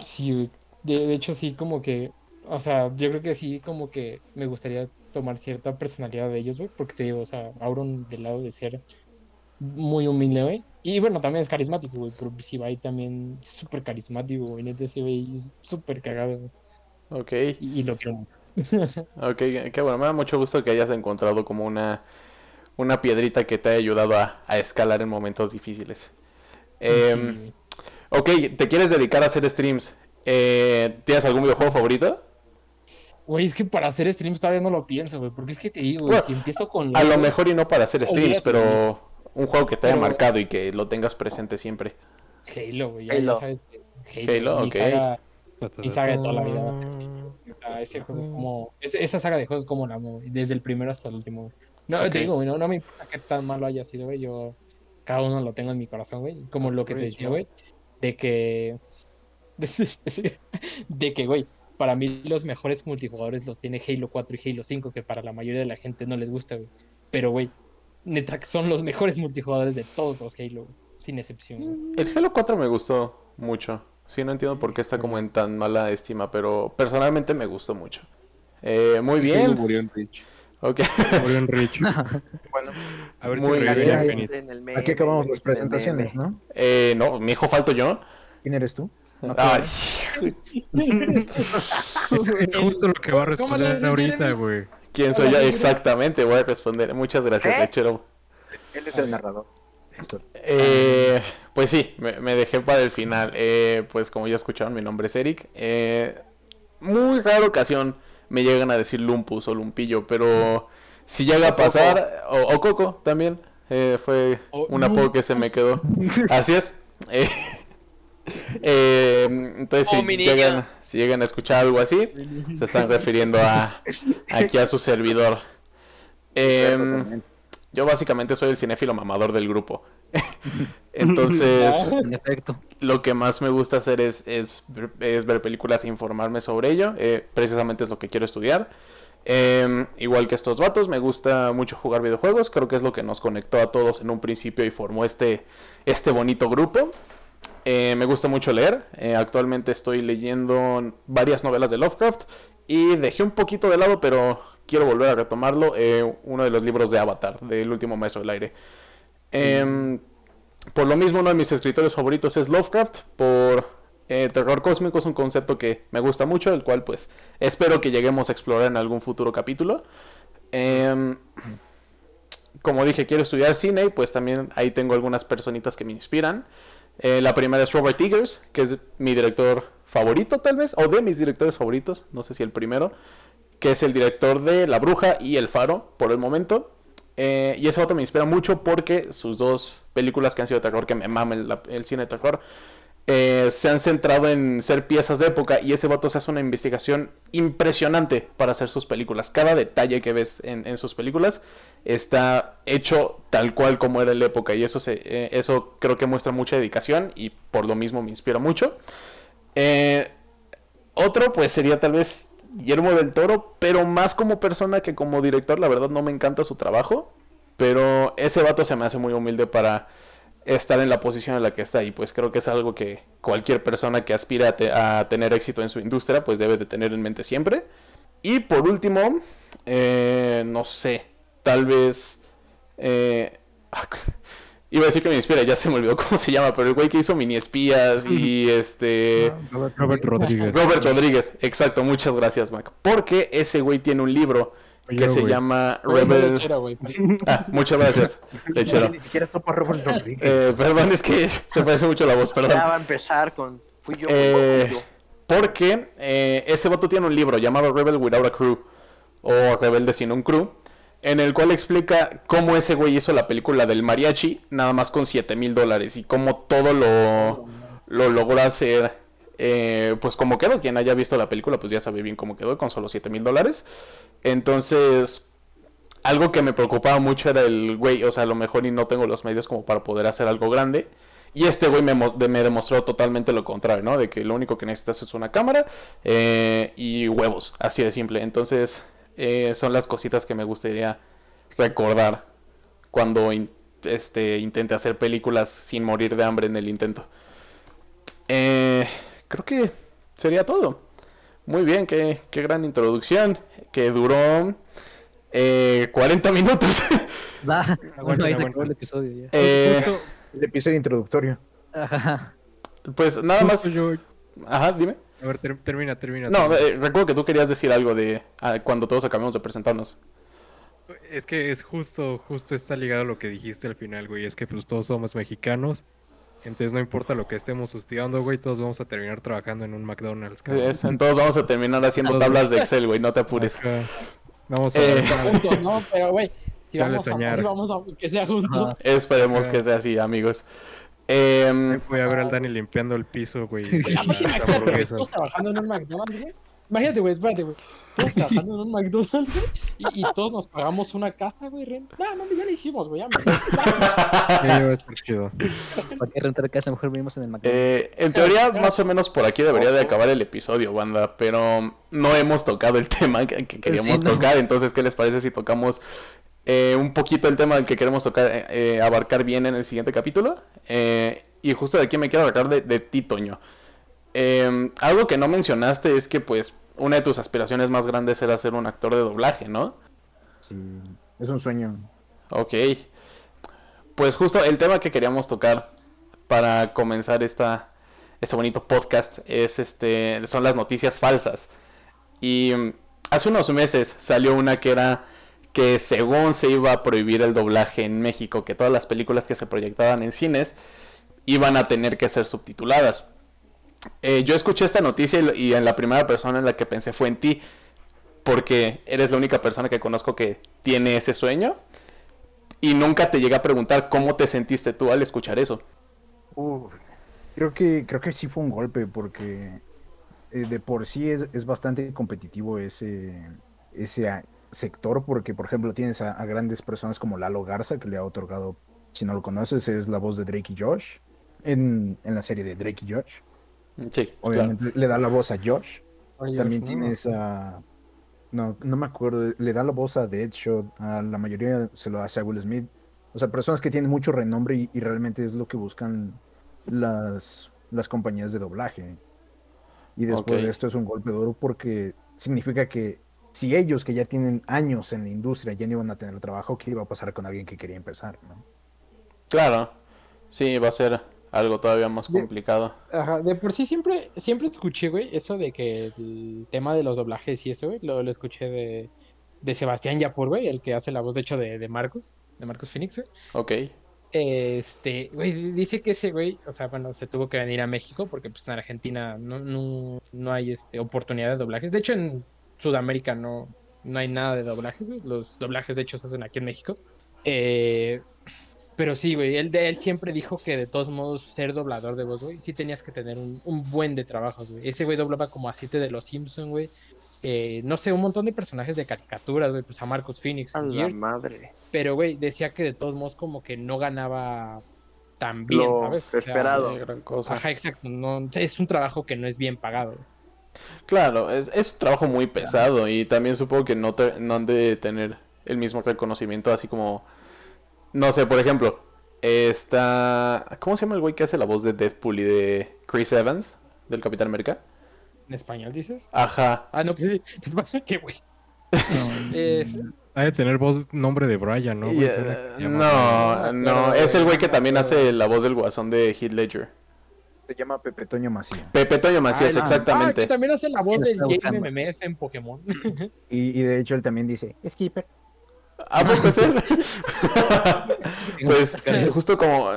Sí. De, de hecho, sí, como que, o sea, yo creo que sí, como que me gustaría tomar cierta personalidad de ellos, güey, porque te digo, o sea, Auron del lado de ser muy humilde, güey. Y bueno, también es carismático, güey, pero va también es súper carismático, güey, neta, güey es súper cagado, güey, Ok, y, y lo quiero mucho. Ok, qué bueno. Me da mucho gusto que hayas encontrado como una, una piedrita que te haya ayudado a, a escalar en momentos difíciles. Em, Sí, Ok, ¿te quieres dedicar a hacer streams? Eh, ¿Tienes algún videojuego favorito? Güey, es que para hacer streams todavía no lo pienso, güey, porque es que te digo, güey, Bueno, si empiezo con... A lo mejor y no para hacer streams, Olvídate, pero un juego que te haya Pero- marcado y que lo tengas presente siempre. Halo, güey, ya, ya Halo. sabes. que Halo, Halo, mi ok. saga, mi saga de toda la vida. Neta, ese juego como, es- esa saga de juegos como la amo, desde el primero hasta el último. güey. No, Ok. te digo, güey, no, no me importa qué tan malo haya sido, güey, yo cada uno lo tengo en mi corazón, güey, como lo que te decía, güey, de que, [laughs] de que, güey, para mí los mejores multijugadores los tiene Halo 4 y Halo 5, que para la mayoría de la gente no les gusta, güey, pero, güey, neta, son los mejores multijugadores de todos los Halo, güey, sin excepción, güey. El Halo 4 me gustó mucho. Sí, no entiendo por qué está como en tan mala estima, pero personalmente me gustó mucho. Eh, muy bien. Murió en Rich. Ok. Murió en Rich. [laughs] Bueno, A ver Muy si bien. Infinite. en el meme, Aquí acabamos las el presentaciones. ¿no? Eh, no, mi hijo falto yo. ¿Quién eres tú? No, Ay, [laughs] Es, es justo lo que va a ¿Cómo le responder ahorita, güey. ¿Quién soy yo? Exactamente, voy a responder. Muchas gracias, ¿Eh? lechero. Él es el narrador. Eh, pues sí, me, me dejé para el final. Eh, pues como ya escucharon, mi nombre es Eric. Eh, muy rara ocasión me llegan a decir Lumpus o Lumpillo, pero si llega a pasar, o, o Coco también, eh, fue un apodo que se me quedó. [laughs] Así es. Eh, entonces, Oh, si llegan, si llegan a escuchar algo así, se están refiriendo a aquí a su servidor. [laughs] Em, yo básicamente soy el cinéfilo mamador del grupo. [laughs] Entonces, [laughs] En efecto. lo que más me gusta hacer es, es, ver, es ver películas e informarme sobre ello. Eh, precisamente es lo que quiero estudiar. Em, igual que estos vatos, me gusta mucho jugar videojuegos. Creo que es lo que nos conectó a todos en un principio y formó este, este bonito grupo. Eh, me gusta mucho leer. Eh, actualmente estoy leyendo varias novelas de Lovecraft. Y dejé un poquito de lado, pero quiero volver a retomarlo. eh, uno de los libros de Avatar, del último maestro del aire. Em, por lo mismo, uno de mis escritores favoritos es Lovecraft. Por eh, terror cósmico es un concepto que me gusta mucho, el cual pues espero que lleguemos a explorar en algún futuro capítulo. Em, como dije, quiero estudiar cine y pues también ahí tengo algunas personitas que me inspiran. Eh, la primera es Robert Eggers, que es mi director favorito tal vez, o de mis directores favoritos, no sé si el primero, que es el director de La Bruja y El Faro por el momento. Eh, y ese vato me inspira mucho porque sus dos películas que han sido de terror, que me maman el, cine de terror, eh, se han centrado en ser piezas de época y ese vato se hace una investigación impresionante para hacer sus películas. Cada detalle que ves en, sus películas está hecho tal cual como era la época y eso, se, eh, eso creo que muestra mucha dedicación y por lo mismo me inspira mucho. Otro pues sería tal vez Guillermo del Toro, pero más como persona que como director, la verdad no me encanta su trabajo, pero ese vato se me hace muy humilde para estar en la posición en la que está y pues creo que es algo que cualquier persona que aspira a, a tener éxito en su industria pues debe de tener en mente siempre. Y por último, eh, no sé, tal vez... eh, iba a decir que me inspira, ya se me olvidó [laughs] cómo se llama, pero el güey que hizo mini espías y este... Robert, Robert Rodríguez. Robert Rodríguez, exacto, muchas gracias, Mac. Porque ese güey tiene un libro que Yo, se llama Rebel. [laughs] Ah, muchas gracias, [laughs] lechero. Ni siquiera topa a Robert Rodríguez. Eh, perdón, es que se parece mucho la voz, Ya perdón. va a empezar con. Fui yo, Eh, fui yo. Porque eh, ese vato tiene un libro llamado Rebel Without a Crew o Rebelde sin un crew, en el cual explica cómo ese güey hizo la película del mariachi nada más con 7 mil dólares y cómo todo lo, lo logró hacer eh, pues como quedó. Quien haya visto la película pues ya sabe bien cómo quedó con solo 7 mil dólares. Entonces, algo que me preocupaba mucho era el güey, o sea, a lo mejor y no tengo los medios como para poder hacer algo grande. Y este güey me, me demostró totalmente lo contrario, ¿no? De que lo único que necesitas es una cámara eh, y huevos, así de simple. Entonces, eh, son las cositas que me gustaría recordar cuando in- este, intente hacer películas sin morir de hambre en el intento. Eh, creo que sería todo. Muy bien, qué, qué gran introducción, que duró eh, 40 minutos. [laughs] Va, bueno, ahí se acabó el episodio ya. Eh, Justo, El episodio introductorio. Ajá. pues nada más... Ajá, dime. A ver, ter- termina, termina. No, termina. eh, recuerdo que tú querías decir algo de ah, cuando todos acabamos de presentarnos. Es que es justo, justo está ligado a lo que dijiste al final, güey. Es que pues todos somos mexicanos. Entonces no importa lo que estemos estudiando, güey, todos vamos a terminar trabajando en un McDonald's. cabrón. Es- Todos vamos a terminar haciendo tablas de Excel, güey, no te apures. Acá. Vamos a Eh, Juntos, ¿no? Pero, güey, si vamos a soñar. morir, vamos a que sea juntos. Esperemos que sea así, amigos. Em, Voy a ver al Dani limpiando el piso, güey. [laughs] todos trabajando en un McDonald's, güey. Imagínate, güey, espérate, güey. Todos trabajando en un McDonald's, güey. Y, y todos nos pagamos una casa, güey. renta. No, no, ya lo hicimos, güey. Ya me... Sí, va a estar chido. ¿Para qué rentar casa? Mejor vivimos en el McDonald's. eh, en teoría, más o menos por aquí debería de acabar el episodio, banda, pero no hemos tocado el tema que, que queríamos Sí, no. tocar, entonces, ¿qué les parece si tocamos eh, un poquito el tema que queremos tocar, eh, eh, abarcar bien en el siguiente capítulo? Eh, y justo de aquí me quiero abarcar de, de ti, Toño. Eh, algo que no mencionaste es que, pues, una de tus aspiraciones más grandes era ser un actor de doblaje, ¿no? Sí, es un sueño. Ok. Pues justo el tema que queríamos tocar para comenzar esta, este bonito podcast es este, son las noticias falsas. Y mm, hace unos meses salió una que era que según se iba a prohibir el doblaje en México, que todas las películas que se proyectaban en cines iban a tener que ser subtituladas. Eh, yo escuché esta noticia y, en la primera persona en la que pensé fue en ti, porque eres la única persona que conozco que tiene ese sueño y nunca te llegué a preguntar cómo te sentiste tú al escuchar eso. Creo que, creo que sí fue un golpe porque eh, de por sí es, es bastante competitivo ese, ese sector porque, por ejemplo, tienes a, a grandes personas como Lalo Garza que le ha otorgado, si no lo conoces, es la voz de Drake y Josh en, en la serie de Drake y Josh. Sí, claro. Obviamente le da la voz a Josh. También tienes a... No, no me acuerdo. Le da la voz a Deadshot. A la mayoría se lo hace a Will Smith. O sea, personas que tienen mucho renombre y, y realmente es lo que buscan las, las compañías de doblaje. Y después de esto es un golpe duro porque significa que si ellos que ya tienen años en la industria ya no iban a tener trabajo, ¿qué iba a pasar con alguien que quería empezar? ¿no? Claro, sí, va a ser algo todavía más De- complicado. Ajá, de por sí siempre, siempre escuché, güey, eso de que el tema de los doblajes y eso, güey, lo, lo escuché de, de Sebastián Yapur, güey, el que hace la voz, de hecho, de, de Marcos, de Marcos Phoenix, güey. Ok, Este, güey, dice que ese güey, o sea, bueno, se tuvo que venir a México porque pues en Argentina no, no, no hay este, oportunidad de doblajes. De hecho, en Sudamérica no, no hay nada de doblajes, güey. Los doblajes, de hecho, se hacen aquí en México. Eh, pero sí, güey, él, de él siempre dijo que de todos modos ser doblador de voz, güey, sí tenías que tener un, un buen de trabajos, güey. Ese güey doblaba como a siete de los Simpsons, güey. Eh, no sé, un montón de personajes de caricaturas, güey, pues a Marcos Phoenix, A la madre. pero, güey, decía que de todos modos como que no ganaba tan bien, Lo ¿sabes? O sea, esperado. sí, gran cosa. Ajá, exacto. No, es un trabajo que no es bien pagado. güey. Claro, es, es un trabajo muy pesado y también supongo que no, te- no han de tener el mismo reconocimiento, así como, no sé, por ejemplo, está, ¿cómo se llama el güey que hace la voz de Deadpool y de Chris Evans, del Capitán América? ¿En español dices? Ajá, Ah, no, pues [laughs] es más que, güey. No, [laughs] Es- Ha de tener voz, nombre de Brian, ¿no? Eh, no, no, es el güey que también hace la voz del guasón de Heath Ledger. Se llama Pepe Toño Macías. Pepe Toño Macías, Ah. Ah, exactamente. que también hace la voz del buscando. MMS en Pokémon. [laughs] Y, y de hecho él también dice, Skipper. ¿A poco es él? [laughs] pues justo como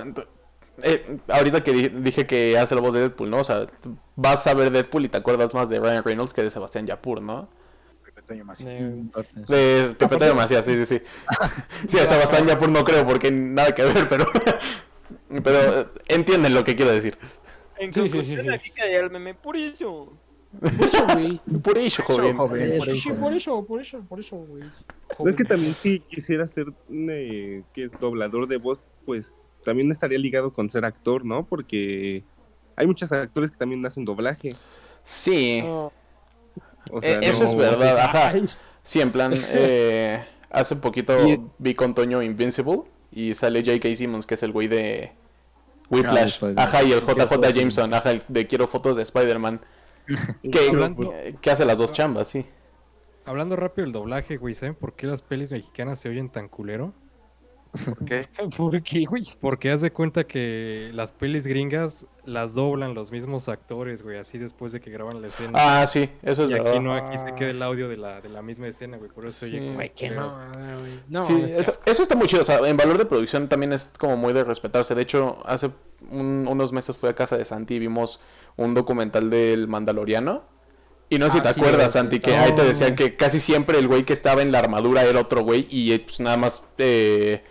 eh, ahorita que di- dije que hace la voz de Deadpool, ¿no? O sea, vas a ver Deadpool y te acuerdas más de Ryan Reynolds que de Sebastián Yapur, ¿no? Toño Macías. De Pepe Toño Macías, sí, sí, sí. [laughs] Sí, a Sebastián Yapur no creo porque nada que ver, pero... Pero eh, entienden lo que quiero decir. En Sí, sí, conclusión, sí, sí. aquí quedaría el meme por eso. Por eso, güey. Por eso, joven. Por eso, por eso, por eso, por eso, güey. No es que también si quisiera ser eh, que doblador de voz, pues también estaría ligado con ser actor, ¿no? Porque hay muchos actores que también hacen doblaje. Sí, No. O sea, eh, eso no- es verdad, ajá. Sí, en plan, [laughs] eh, hace poquito Y- vi con Toño Invincible y sale J.K. Simmons, que es el güey de Whiplash. después. Ajá, y el JJ. Jameson, ajá, el de Quiero Fotos de Spider-Man. [laughs] [laughs] Que, Hablando- que hace las dos chambas, sí. Hablando rápido del doblaje, güey, ¿saben por qué las pelis mexicanas se oyen tan culero? ¿Por qué? [laughs] ¿Por qué, güey? Porque haz de cuenta que las pelis gringas las doblan los mismos actores, güey, así después de que graban la escena. Ah, sí, eso es y aquí verdad. no, aquí se queda el audio de la, de la misma escena, güey, por eso oye Sí. como Güey, qué güey. No, Sí, es que- eso, eso está muy chido. O sea, en valor de producción también es como muy de respetarse. De hecho, hace un- unos meses fui a casa de Santi y vimos un documental del Mandaloriano. Y no sé si Ah, te sí, acuerdas, güey, Santi, que ahí te decían que casi siempre el güey que estaba en la armadura era otro güey y eh, pues nada más... eh,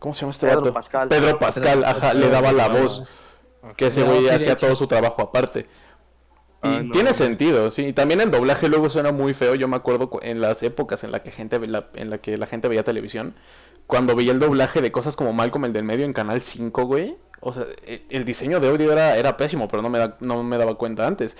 ¿Cómo se llama este Pedro vato? Pascal. Pedro Pascal, Pedro ajá, Pascal, le daba la voz. Que ese No, güey sí, hacía todo su trabajo aparte. Y Ah, no. tiene sentido, sí. Y también el doblaje luego suena muy feo. Yo me acuerdo cu- en las épocas en la que gente ve la- en la que la gente veía televisión, cuando veía el doblaje de cosas como Malcolm el del medio en Canal 5, güey. O sea, e- el diseño de audio era, era pésimo, pero no me, da- no me daba cuenta antes.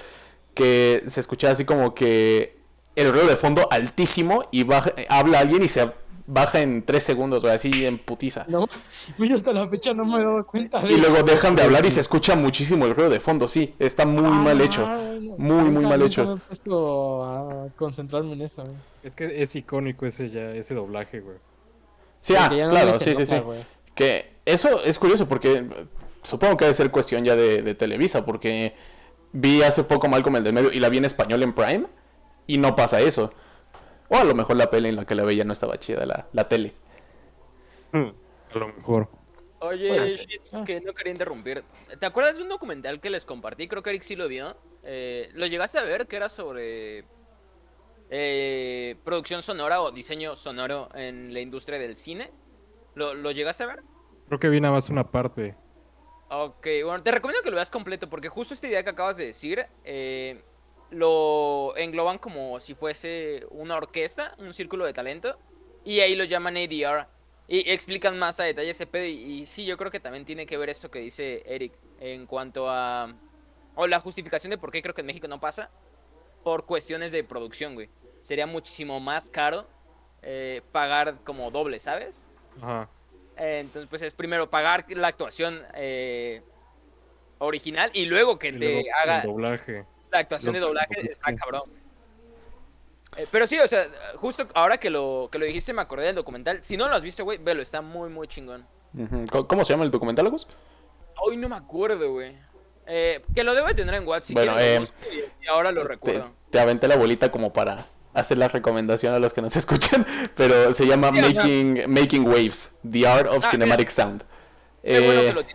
Que se escuchaba así como que el ruido de fondo altísimo y baja- habla alguien y se baja en tres segundos, güey, así en putiza. No, [laughs] güey, hasta la fecha no me he dado cuenta de Y luego eso. dejan de hablar y se escucha muchísimo el ruido de fondo, sí. Está muy Ah, mal hecho. no. Muy, muy mal nunca hecho. me he puesto a concentrarme en eso, güey. Es que es icónico ese ya, ese doblaje, güey. Sí, ah, no claro, sí, sí, sí. güey. Que eso es curioso porque supongo que debe ser cuestión ya de, de Televisa, porque vi hace poco Malcolm el del medio y la vi en español en Prime y no pasa eso. O a lo mejor la peli en la que la veía no estaba chida, la, la tele. A lo mejor. Oye, Oye, Shits, ah. que no quería interrumpir. ¿Te acuerdas de un documental que les compartí? Creo que Eric sí lo vio. Eh, ¿Lo llegaste a ver? Que era sobre eh, producción sonora o diseño sonoro en la industria del cine. ¿Lo, lo llegaste a ver? Creo que vi nada más una parte. Ok, bueno, te recomiendo que lo veas completo porque justo esta idea que acabas de decir eh, lo engloban como si fuese una orquesta, un círculo de talento, y ahí lo llaman ADR. Y explican más a detalle ese pedo. Y, y sí, yo creo que también tiene que ver esto que dice Eric en cuanto a. O la justificación de por qué creo que en México no pasa. Por cuestiones de producción, güey. Sería muchísimo más caro eh, pagar como doble, ¿sabes? Ajá. Eh, entonces, pues es primero pagar la actuación eh, original y luego que Y te haga el doblaje. La actuación de doblaje. Está cabrón. Eh, pero sí, o sea, justo ahora que lo, que lo dijiste me acordé del documental. Si no lo has visto, güey, velo, está muy, muy chingón. ¿Cómo- ¿Cómo se llama el documental, Agus? Hoy no me acuerdo, güey. Eh, que lo debe tener en WhatsApp. Si Bueno, eh, busco y, ahora lo recuerdo. te aventé la bolita como para hacer la recomendación a los que nos [laughs] escuchan, pero se llama Sí. Making, Making Waves, The Art of Ah, Cinematic Sound. Qué bueno Eh, que lo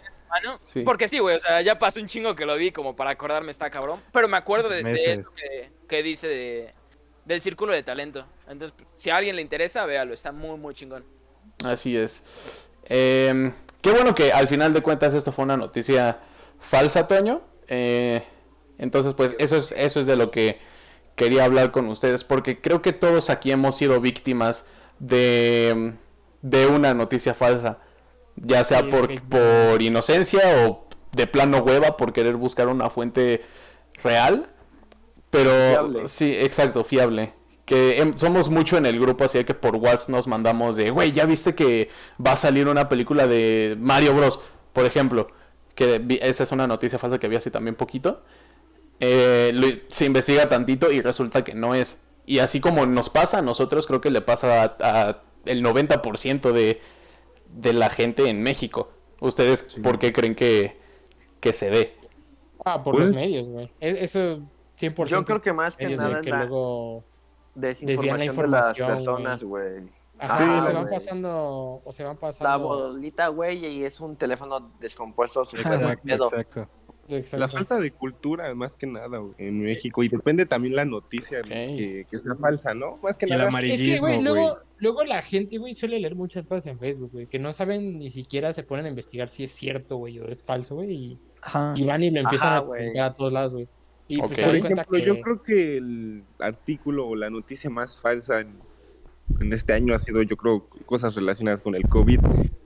sí. Porque sí, güey, o sea, ya pasó un chingo que lo vi como para acordarme, está cabrón. Pero me acuerdo de, esto que, que dice de, del círculo de talento. Entonces, si a alguien le interesa, véalo, está muy, muy chingón. Así es. Em, qué bueno que al final de cuentas esto fue una noticia falsa, Toño. Eh, entonces, pues eso es, eso es de lo que quería hablar con ustedes, porque creo que todos aquí hemos sido víctimas de, de una noticia falsa, ya sea Sí, por, por inocencia o de plano hueva por querer buscar una fuente real. Pero Fiable. sí, exacto, fiable. Que em, somos mucho en el grupo, así que por WhatsApp nos mandamos de, güey, ya viste que va a salir una película de Mario Bros, por ejemplo. Que vi- esa es una noticia falsa que vi hace también poquito. Eh, lo- se investiga tantito y resulta que no es. Y así como nos pasa a nosotros, creo que le pasa a, a el 90% de, de la gente en México. ¿Ustedes por qué creen que, que se dé? Ah, por Pues- los medios, güey. E- Eso 100%. Yo creo que más que medios, nada es que la luego... desvían la información, de las personas, güey. Ajá, Ah, o se van güey. pasando, o se van La pasando. bolita, güey, y es un teléfono descompuesto. Exacto, exacto. Exacto. La falta de cultura, más que nada, güey, en México. Y depende también la noticia que, que sea falsa, ¿no? Más que Y el nada. Es que, amarillismo, güey, güey. luego, luego la gente, güey, suele leer muchas cosas en Facebook, güey, que no saben ni siquiera se ponen a investigar si es cierto, güey, o es falso, güey, y, van y lo empiezan Ajá, a comentar a todos lados, güey. Y pues Ok. se Por ejemplo, que... yo creo que el artículo o la noticia más falsa en, en este año ha sido, yo creo, cosas relacionadas con el COVID.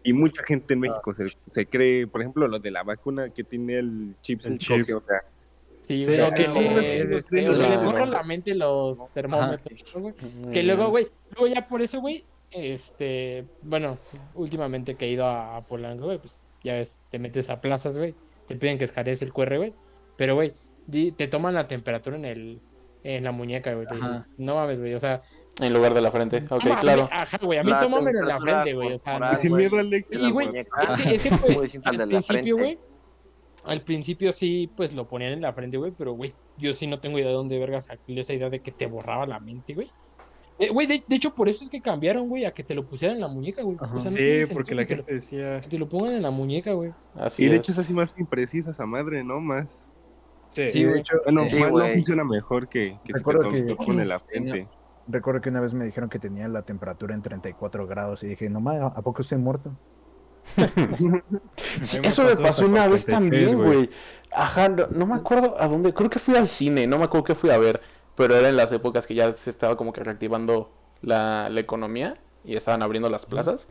Y mucha gente en México se, se cree, por ejemplo, lo de la vacuna que tiene el chip El 5G, chip. o sea, Sí, Sí, güey, que les, les borran la mente los termómetros, güey. Que luego, güey, luego ya por eso, güey, este, bueno, últimamente que he ido a, a Polanco, güey, pues ya ves, te metes a plazas, güey, te piden que escanees el QR, güey, pero, güey, di- te toman la temperatura en el, en la muñeca, güey, no mames, güey, o sea, En lugar de la frente. Ok, claro. ajá, güey, a mí La tómamelo en la frente, güey, o sea, no- sin miedo, Alex. En y, güey, es que, es que, [laughs] pues, al al principio, güey, al principio sí, pues lo ponían en la frente, güey, pero, güey, yo sí no tengo idea de dónde vergas esa idea de que te borraba la mente, güey. Eh, Güey, de, de hecho, por eso es que cambiaron, güey, a que te lo pusieran en la muñeca, güey. O sea, no Sí, porque la que te lo- gente decía. que te lo pongan en la muñeca, güey. Así Y de es. hecho es así más imprecisa esa madre, ¿no? Más. Sí, Sí, de güey. hecho, Sí, más no funciona mejor que, que si te en la frente. Recuerdo que una vez me dijeron que tenía la temperatura en 34 grados y dije, no mames, ¿a poco estoy muerto? [laughs] Sí, me eso me pasó una vez 33, también, güey. güey. Ajá, no, no me acuerdo a dónde. Creo que fui al cine, no me acuerdo qué fui a ver. Pero era en las épocas que ya se estaba como que reactivando la, la economía y estaban abriendo las plazas.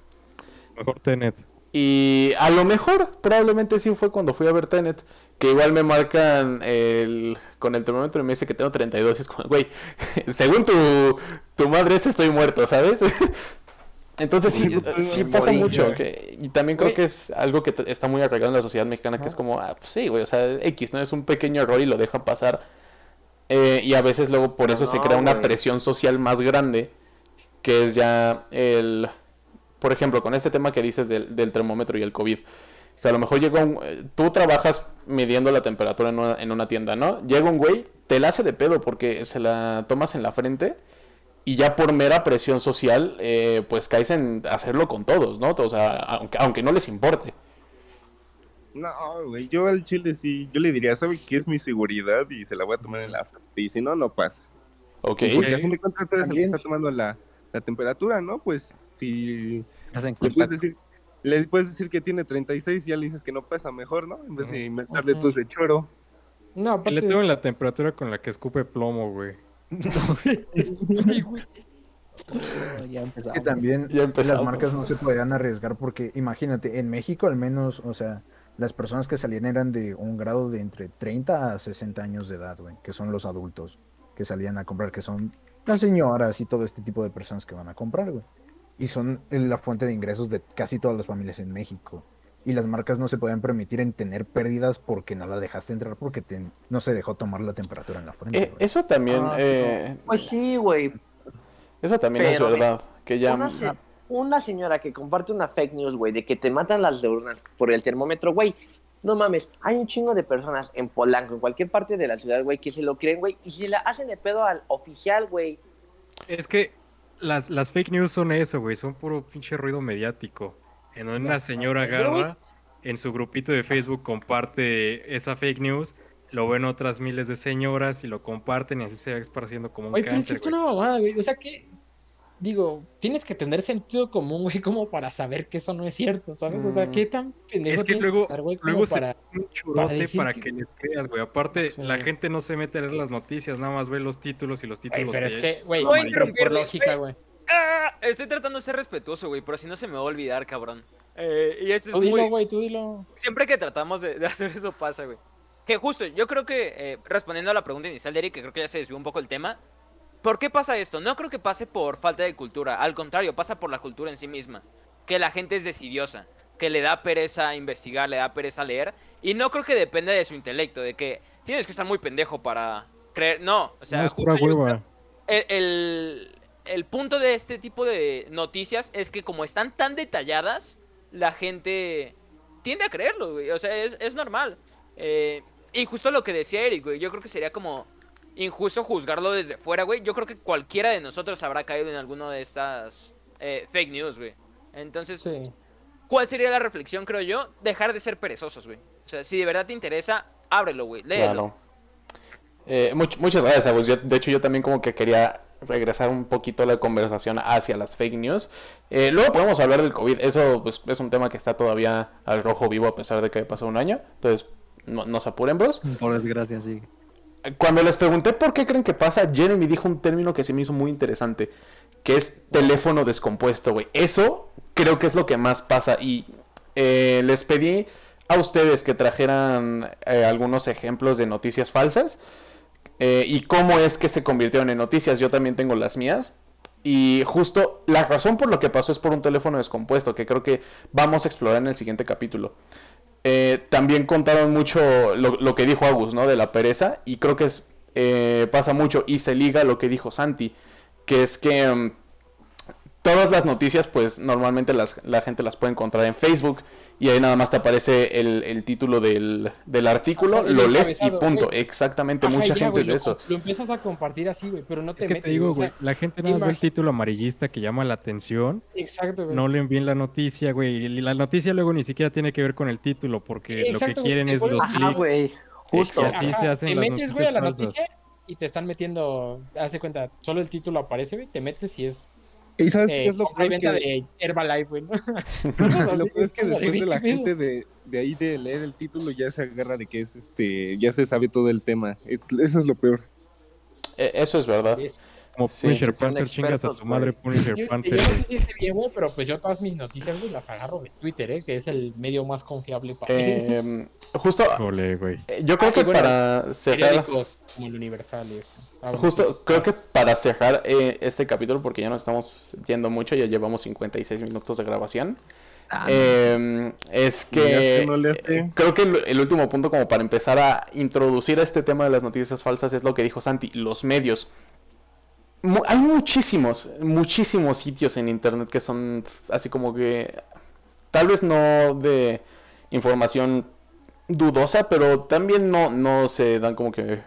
Mejor Tenet. Y a lo mejor, probablemente sí fue cuando fui a ver Tenet, que igual me marcan el, con el termómetro y me dice que tengo 32. Y es como, güey, [laughs] según tu, tu madre, ese estoy muerto, ¿sabes? [laughs] Entonces sí, Sí, sí morí, pasa mucho. que- y también creo Güey. que es algo que está muy arraigado en la sociedad mexicana, que es como, ah, pues sí, güey, o sea, X, ¿no? Es un pequeño error y lo dejan pasar. Eh, y a veces luego por eso se crea una güey. presión social más grande, que es ya el, por ejemplo, con este tema que dices del, del termómetro y el COVID, que a lo mejor llega un, eh, tú trabajas midiendo la temperatura en una, en una tienda, ¿no? Llega un güey, te la hace de pedo porque se la tomas en la frente y ya por mera presión social, eh, pues caes en hacerlo con todos, ¿no? O sea, aunque, aunque no les importe. No, güey, yo al chile sí, yo le diría, ¿sabe qué es mi seguridad? Y se la voy a tomar en la frente. Y si no, no pasa. Ok. Porque a fin de cuentas tú eres el que está tomando la, la temperatura, ¿no? Pues si puedes decir, le puedes decir que tiene 36 y ya le dices que no pasa mejor, ¿no? En vez de inventarle tus de choro. No, aparte. le tengo la temperatura con la que escupe plomo, güey. [laughs] Ya Es empezamos. que también Ya las marcas no se podían arriesgar porque imagínate, en México al menos, o sea, las personas que salían eran de un grado de entre 30 a 60 años de edad, güey, que son los adultos que salían a comprar, que son las señoras y todo este tipo de personas que van a comprar, güey. Y son la fuente de ingresos de casi todas las familias en México. Y las marcas no se podían permitir en tener pérdidas porque no la dejaste entrar porque te- no se dejó tomar la temperatura en la frente. Eh, eso también, Ah, eh, Pues sí, güey. eso también Pero, es verdad, que ya... Una, se- una señora que comparte una fake news, güey, de que te matan las neuronas por el termómetro, güey. No mames, hay un chingo de personas en Polanco, en cualquier parte de la ciudad, güey, que se lo creen, güey, y se la hacen de pedo al oficial, güey. Es que las, las fake news son eso, güey. Son puro pinche ruido mediático. En donde una señora agarra, en su grupito de Facebook comparte esa fake news, lo ven otras miles de señoras y lo comparten y así se va esparciendo como un Oye, pero es que es una mamada, güey. O sea que, digo, tienes que tener sentido común, güey, como para saber que eso no es cierto, ¿sabes? O sea, Mm. qué tan pendejo Es que luego, estar, güey, luego se para... un churote para, que... que- les creas, güey. Aparte, Sí. la gente no se mete a leer las noticias, nada más ve los títulos y los Güey, títulos pero te- es que, güey, pero por güey, lógica, güey. güey. Ah, estoy tratando de ser respetuoso, güey, pero si no se me va a olvidar, cabrón. Eh, y esto es Tú dilo, muy... güey, tú dilo. Siempre que tratamos de, de hacer eso pasa, güey. Que justo, yo creo que, eh, respondiendo a la pregunta inicial de Eric, que creo que ya se desvió un poco el tema, ¿por qué pasa esto? No creo que pase por falta de cultura, al contrario, pasa por la cultura en sí misma. Que la gente es decidiosa, que le da pereza investigar, le da pereza leer, y no creo que dependa de su intelecto, de que tienes que estar muy pendejo para creer, no, o sea, No, es pura hueva. el, el- el punto de este tipo de noticias es que como están tan detalladas, la gente tiende a creerlo, güey. O sea, es, es normal. Eh, y justo lo que decía Eric, güey, yo creo que sería como injusto juzgarlo desde fuera, güey. Yo creo que cualquiera de nosotros habrá caído en alguno de estas eh, fake news, güey. Entonces, Sí. ¿cuál sería la reflexión, creo yo? Dejar de ser perezosos, güey. O sea, si de verdad te interesa, ábrelo, güey, léelo. Claro. Eh, much- muchas gracias. Yo- de hecho, yo también como que quería regresar un poquito la conversación hacia las fake news. Eh, luego podemos hablar del COVID. Eso pues, es un tema que está todavía al rojo vivo a pesar de que pasó un año. Entonces, no, no se apuren, bros. Por desgracia, sí. Cuando les pregunté por qué creen que pasa, Jeremy dijo un término que se me hizo muy interesante, que es teléfono descompuesto, güey. Eso creo que es lo que más pasa y eh, les pedí a ustedes que trajeran eh, algunos ejemplos de noticias falsas eh, y cómo es que se convirtieron en noticias. Yo también tengo las mías. Y justo la razón por lo que pasó es por un teléfono descompuesto, que creo que vamos a explorar en el siguiente capítulo. Eh, también contaron mucho lo, que dijo Agus, ¿no? De la pereza. Y creo que es, eh, pasa mucho y se liga lo que dijo Santi. Que es que mm, todas las noticias, pues normalmente las, la gente las puede encontrar en Facebook. Y ahí nada más te aparece el, el título del, del artículo, Ajá, lo lees y punto. güey. Exactamente, Ajá, mucha ya, gente güey, es lo- eso. Lo empiezas a compartir así, güey, pero no te Es que metes. te digo, o sea, güey, la gente nada más ve el título amarillista que llama la atención, Exacto, güey. no leen bien la noticia, güey. Y la noticia luego ni siquiera tiene que ver con el título, porque lo que quieren es los Ajá, clics. güey. Justo. Y así se hacen te las metes, güey, a la falsas. noticia y te están metiendo, haz de cuenta, solo el título aparece, güey, te metes y es ¿Y sabes eh, qué es lo peor? venta Que, de Herbalife, güey. ¿no? [laughs] [laughs] lo peor es que después de la gente de, de ahí de leer el título ya se agarra de que es este, ya se sabe todo el tema. Es- eso es lo peor. Eh, Eso es verdad. Es- Como Sí, Punisher Panther, chingas a tu madre. Punisher Yo, yo Panther. no sé si esté bien, güey, pero pues yo todas mis noticias, güey, las agarro de Twitter, ¿eh? Que es el medio más confiable para mí. Eh, justo, Híjole, güey. yo creo Ah, que bueno, para cerrar... Como el Universal y eso. Ah, Justo, creo que para cerrar eh, este capítulo, porque ya nos estamos yendo mucho, ya llevamos 56 minutos de grabación, Ah, eh, es que no eh, creo que el, el último punto como para empezar a introducir a este tema de las noticias falsas es lo que dijo Santi, los medios. Hay muchísimos, muchísimos sitios en internet que son así como que tal vez no de información dudosa, pero también no, no se dan como que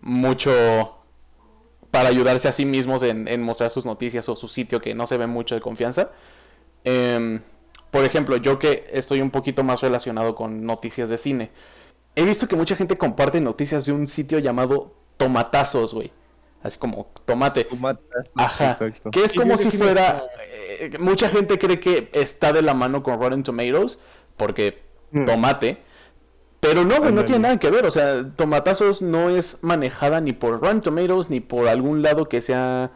mucho para ayudarse a sí mismos en, en mostrar sus noticias o su sitio que no se ve mucho de confianza. Em, por ejemplo, yo que estoy un poquito más relacionado con noticias de cine, he visto que mucha gente comparte noticias de un sitio llamado Tomatazos, güey. Así como tomate. Ajá. Exacto. Que es como si sí fuera... eh, mucha gente cree que está de la mano con Rotten Tomatoes porque Mm. tomate. Pero no, güey, no tiene nada que ver. O sea, Tomatazos no es manejada ni por Rotten Tomatoes ni por algún lado que sea...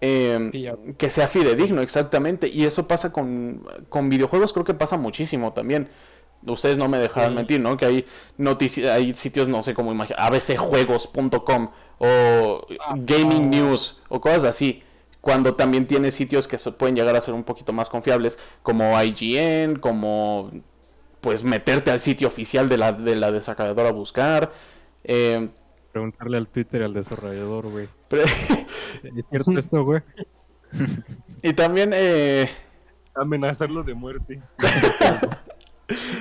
eh, ya. que sea fidedigno, exactamente. Y eso pasa con, con videojuegos, creo que pasa muchísimo también. Ustedes no me dejarán Sí. mentir, ¿no? Que hay noticias, hay sitios, no sé cómo imaginar, abcjuegos.com o Ah, Gaming. News o cosas así. Cuando también tiene sitios que se pueden llegar a ser un poquito más confiables, como IGN, como pues meterte al sitio oficial de la, de la desarrolladora a buscar. Eh, Preguntarle al Twitter y al desarrollador, güey. pero- [laughs] ¿Es cierto esto, güey? [laughs] y también eh, Amenazarlo de muerte. [laughs]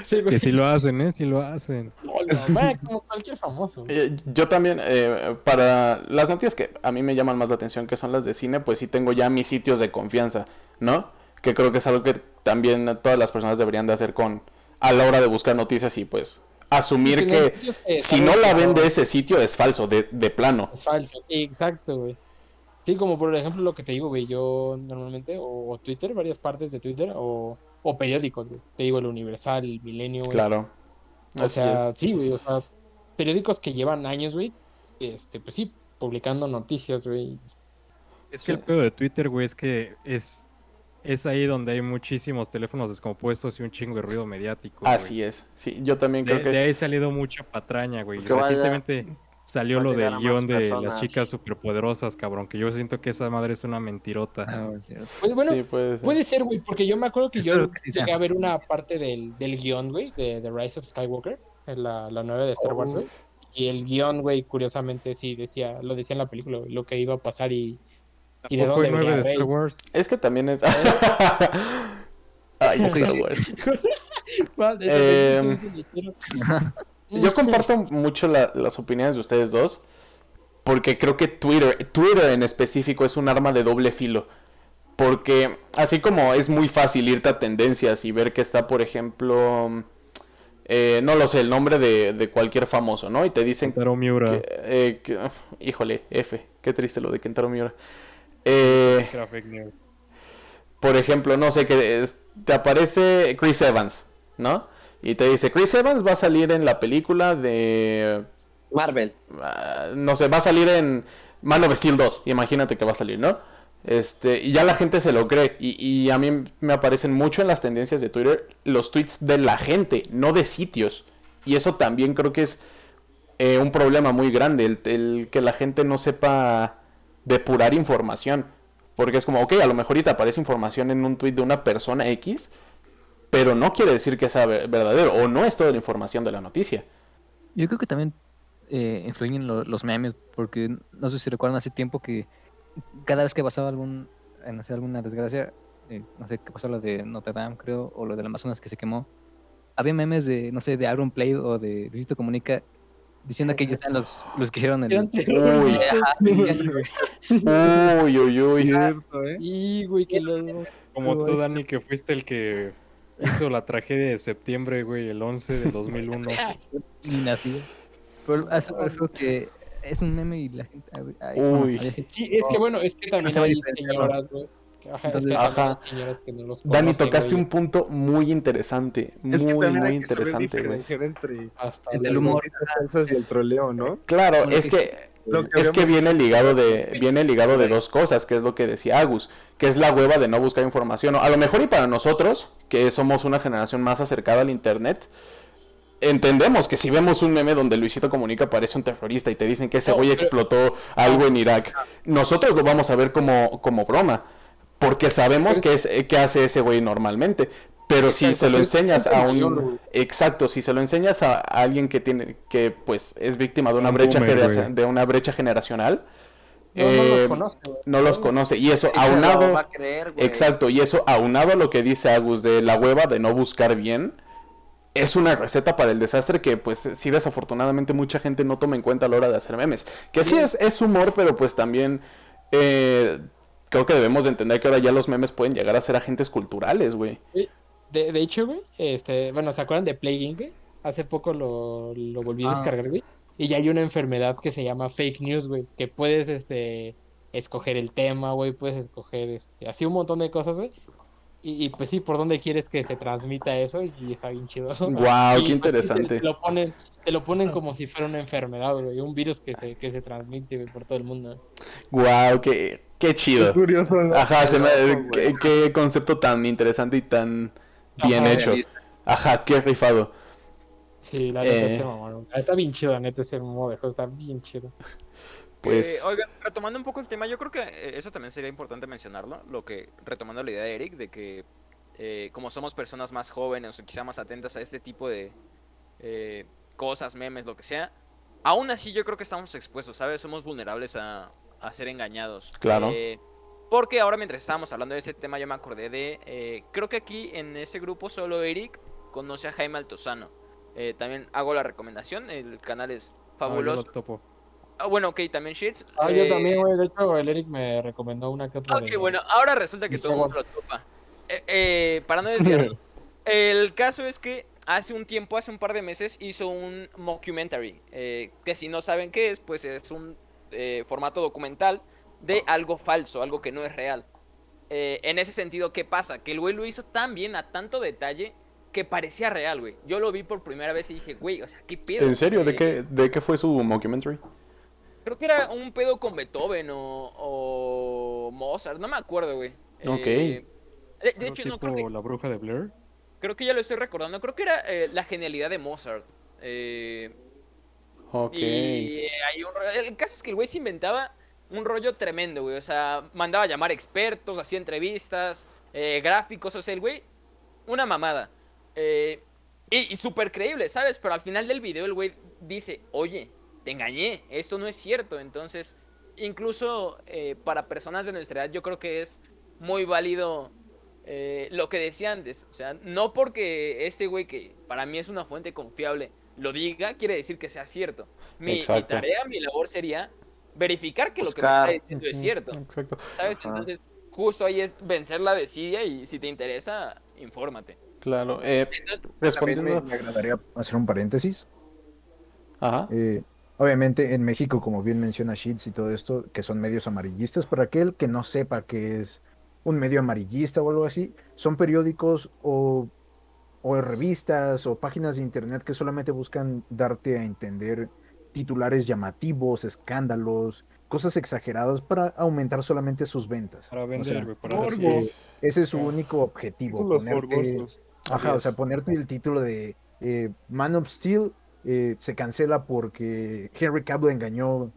Sí. Que si lo hacen, ¿eh? Si lo hacen. [laughs] Como cualquier famoso. Eh, Yo también, eh, para las noticias que a mí me llaman más la atención, que son las de cine, pues sí tengo ya mis sitios de confianza, ¿no? Que creo que es algo que también todas las personas deberían de hacer con a la hora de buscar noticias y pues asumir Que si no la ven de ese sitio es falso, de, de plano. Es falso, exacto, güey. Sí, como por ejemplo lo que te digo, güey, yo normalmente, o, o Twitter, varias partes de Twitter, o, o periódicos, güey. Te digo, el Universal, el Milenio, güey. Claro. O Así sea, es. sí, güey, o sea, periódicos que llevan años, güey, este, pues sí, publicando noticias, güey. Es que el pedo de Twitter, güey, es que es, es ahí donde hay muchísimos teléfonos descompuestos y un chingo de ruido mediático. güey. Así es. Sí, yo también De, creo que de ahí ha salido mucha patraña, güey. Porque Recientemente salió lo del guion de las chicas superpoderosas, cabrón. Que yo siento que esa madre es una mentirota. ah. Pues bueno, sí puede ser. puede ser, güey, porque yo me acuerdo que yo Espero que sí llegué a ver una parte del, del guion, güey, de The Rise of Skywalker, en la, la nueva de Star Wars, güey. Y el guion, güey, curiosamente sí decía, lo decía en la película, lo que iba a pasar y, y de dónde venía de. Star Wars. Es que también es... [laughs] [laughs] Ay, Star Wars. [laughs] Vale, Yo comparto mucho la- las opiniones de ustedes dos, porque creo que Twitter, Twitter en específico es un arma de doble filo. Porque así como es muy fácil irte a tendencias y ver que está, por ejemplo, eh, no lo sé, el nombre de, de cualquier famoso, ¿no? Y te dicen Kentaro Miura. que, eh, que- híjole, F, qué triste lo de Kentaro Miura. Eh, por ejemplo, no sé, que es- te aparece Chris Evans, ¿no? Y te dice, Chris Evans va a salir en la película de... Marvel. ah, no sé, va a salir en Man of Steel 2, imagínate que va a salir, ¿no? Este, y ya la gente se lo cree. Y, y a mí me aparecen mucho en las tendencias de Twitter los tweets de la gente, no de sitios. Y eso también creo que es eh, un problema muy grande, el, el que la gente no sepa depurar información. Porque es como, ok, a lo mejor y te aparece información en un tweet de una persona X, pero no quiere decir que sea ver- verdadero, o no es toda la información de la noticia. Yo creo que también eh, influyen lo- los memes, porque no sé si recuerdan hace tiempo que cada vez que pasaba algún, eh, no sé, alguna desgracia, eh, no sé qué pasó lo de Notre Dame, creo, o lo del Amazonas que se quemó, había memes de, no sé, de Aaron Play o de Luisito Comunica diciendo que ellos eran los, los que hicieron el... Uy, uy, uy. Cierto, ¿eh? Y, güey, que los... Como tú, Dani, que fuiste el que hizo la tragedia de septiembre, güey, el 11 del 2001. ni nacido. Pero a eso me refiero que es un meme y la gente... ay, Uy. bueno, Sí, es que bueno, es que también se va a hay señoras, güey. Es que Ajá. que no los Dani, tocaste güey, un punto muy interesante. Es que Muy, muy hay que saber interesante, güey. entre hasta El del humor. y el troleo, ¿no? Claro, Bueno, es que Lo es que viene ligado de viene ligado de dos cosas, que es lo que decía Agus, que es la hueva de no buscar información. A lo mejor y para nosotros, que somos una generación más acercada al internet, entendemos que si vemos un meme donde Luisito Comunica parece un terrorista y te dicen que ese güey explotó algo en Irak, nosotros lo vamos a ver como, como broma, porque sabemos que es que hace ese güey normalmente. Pero si se lo enseñas a un exacto, si se lo enseñas a alguien que tiene que pues es víctima de una Un brecha boomer, de una brecha generacional, No, no los eh, conoce, güey. no los conoce y eso Y aunado va a creer, güey. Exacto, y eso aunado a lo que dice Agus de la hueva de no buscar bien, es una receta para el desastre que pues sí desafortunadamente mucha gente no toma en cuenta a la hora de hacer memes. Que sí es, es humor, pero pues también eh, creo que debemos de entender que ahora ya los memes pueden llegar a ser agentes culturales, güey. De, de hecho, güey, este, bueno, ¿se acuerdan de Plague Inc, güey? Hace poco lo, lo volví a Ah. descargar, güey. Y ya hay una enfermedad que se llama fake news, güey. Que puedes, este, escoger el tema, güey. Puedes escoger, este, así un montón de cosas, güey. Y, y, pues sí, por dónde quieres que se transmita eso y, y está bien chido. [laughs] Guau, Y, qué pues, te- interesante. te, lo ponen, te lo ponen como si fuera una enfermedad, güey. Un virus que se, que se transmite, güey, por todo el mundo. Guau, qué, qué chido. Curioso, ¿no? Ajá, se me- qué, qué concepto tan interesante y tan bien Ajá. hecho. Ajá, qué rifado. Sí, la neta Eh. se mamaron. Está bien chido, la neta, ese modo de juego está bien chido. [laughs] Pues Eh, oigan, retomando un poco el tema, yo creo que eh, eso también sería importante mencionarlo, lo que, retomando la idea de Eric, de que eh, como somos personas más jóvenes o quizá más atentas a este tipo de eh, cosas, memes, lo que sea, aún así yo creo que estamos expuestos, ¿sabes? Somos vulnerables a, a ser engañados. Claro. Eh, porque ahora mientras estábamos hablando de ese tema yo me acordé de, eh, creo que aquí en ese grupo solo Eric conoce a Jaime Altozano. Eh, también hago la recomendación, el canal es Ah, fabuloso. topo. Ah, bueno, ok, también Shits. Ah, yo eh, también, güey. De hecho, el Eric me recomendó una que otra. Ok, de- bueno, ahora resulta que todo el mundo lo juegos. topa. Eh, eh, para no desviarnos. [laughs] el caso es que hace un tiempo, hace un par de meses, hizo un mockumentary. eh, que si no saben qué es, pues es un eh, formato documental de algo falso, algo que no es real. Eh, en ese sentido, ¿qué pasa? Que el güey lo hizo tan bien, a tanto detalle, que parecía real, güey. Yo lo vi por primera vez y dije, güey, o sea, ¿qué pedo? ¿En serio? ¿De Eh, qué, ¿De qué fue su mockumentary? Creo que era un pedo con Beethoven o, o Mozart, no me acuerdo, güey. Ok. Eh, de, hecho, no, creo que, la bruja de Blair. creo que ya lo estoy recordando. Creo que era eh, la genialidad de Mozart. Eh, Ok. Y eh, hay un El caso es que el güey se inventaba un rollo tremendo, güey. O sea, mandaba a llamar expertos, hacía entrevistas, eh, gráficos. O sea, el güey, una mamada. Eh, y súper creíble, ¿sabes? Pero al final del video el güey dice, oye, te engañé, esto no es cierto. Entonces, incluso eh, para personas de nuestra edad, yo creo que es muy válido lo que decía antes. O sea, no porque este güey, que para mí es una fuente confiable, lo diga, quiere decir que sea cierto. Mi, tarea, mi labor sería verificar que lo que me está diciendo es cierto. Exacto. ¿Sabes? Ajá. Entonces, justo ahí es vencer la desidia y si te interesa, infórmate. Claro. Eh, Entonces, respondiendo. me, me agradaría hacer un paréntesis. Ajá. Eh, obviamente en México, como bien menciona Sheets y todo esto, que son medios amarillistas, para aquel que no sepa que es un medio amarillista o algo así, son periódicos o, o revistas o páginas de internet que solamente buscan darte a entender titulares llamativos, escándalos, cosas exageradas para aumentar solamente sus ventas. Para O vender, sea, güey, para morbo. decir, ese es su único objetivo. Títulos ponerte-. Ajá, o sea, es. ponerte el título de eh, Man of Steel eh, se cancela porque Henry Cavill engañó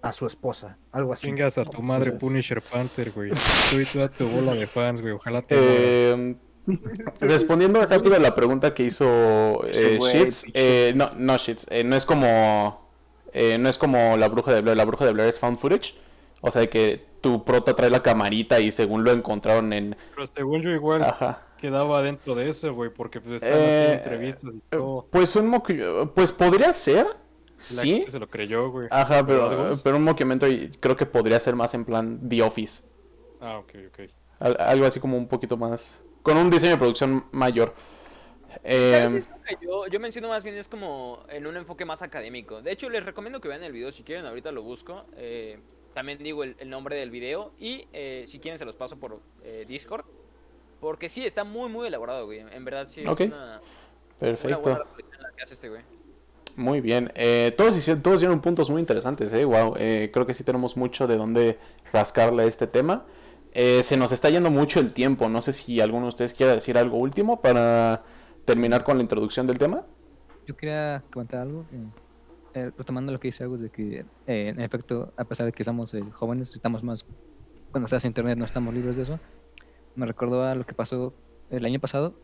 a su esposa, algo así. Chingas a tu madre, es. Punisher Panther, güey. Tú y toda tu bola de fans, güey. Ojalá te. Eh, [laughs] respondiendo rápido a la pregunta que hizo eh, Sheets, eh, no, no Sheets, eh, no es como eh, no es como la bruja de Blair, la bruja de Blair es found footage, o sea que tu prota trae la camarita y según lo encontraron en, Pero según yo igual ajá, quedaba dentro de eso, güey, porque pues, están Eh, haciendo entrevistas y todo. pues un pues podría ser, La sí, se lo creyó, güey. ajá, pero, ¿Verdad, pero un mockumentary creo que podría podría ser más en plan The Office. Ah, ok, ok. Al- algo así como un poquito más. Con un diseño de producción mayor. Que yo, yo menciono más bien es como en un enfoque más académico. De hecho, les recomiendo que vean el video si quieren, ahorita lo busco. Eh, también digo el, el nombre del video y eh, si quieren se los paso por eh, Discord. Porque sí, está muy, muy elaborado, güey. En verdad sí es Ok, una, una perfecto. buena reflexión la que hace este güey. Muy bien. Eh, todos, hicieron, todos dieron puntos muy interesantes, ¿eh? Wow. Eh, creo que sí tenemos mucho de dónde rascarle a este tema. Eh, se nos está yendo mucho el tiempo. No sé si alguno de ustedes quiera decir algo último para terminar con la introducción del tema. Yo quería comentar algo, eh, eh, retomando lo que dice Agus, de que eh, en efecto, a pesar de que somos eh, jóvenes, estamos más, cuando estás en internet no estamos libres de eso. Me recordó a lo que pasó el año pasado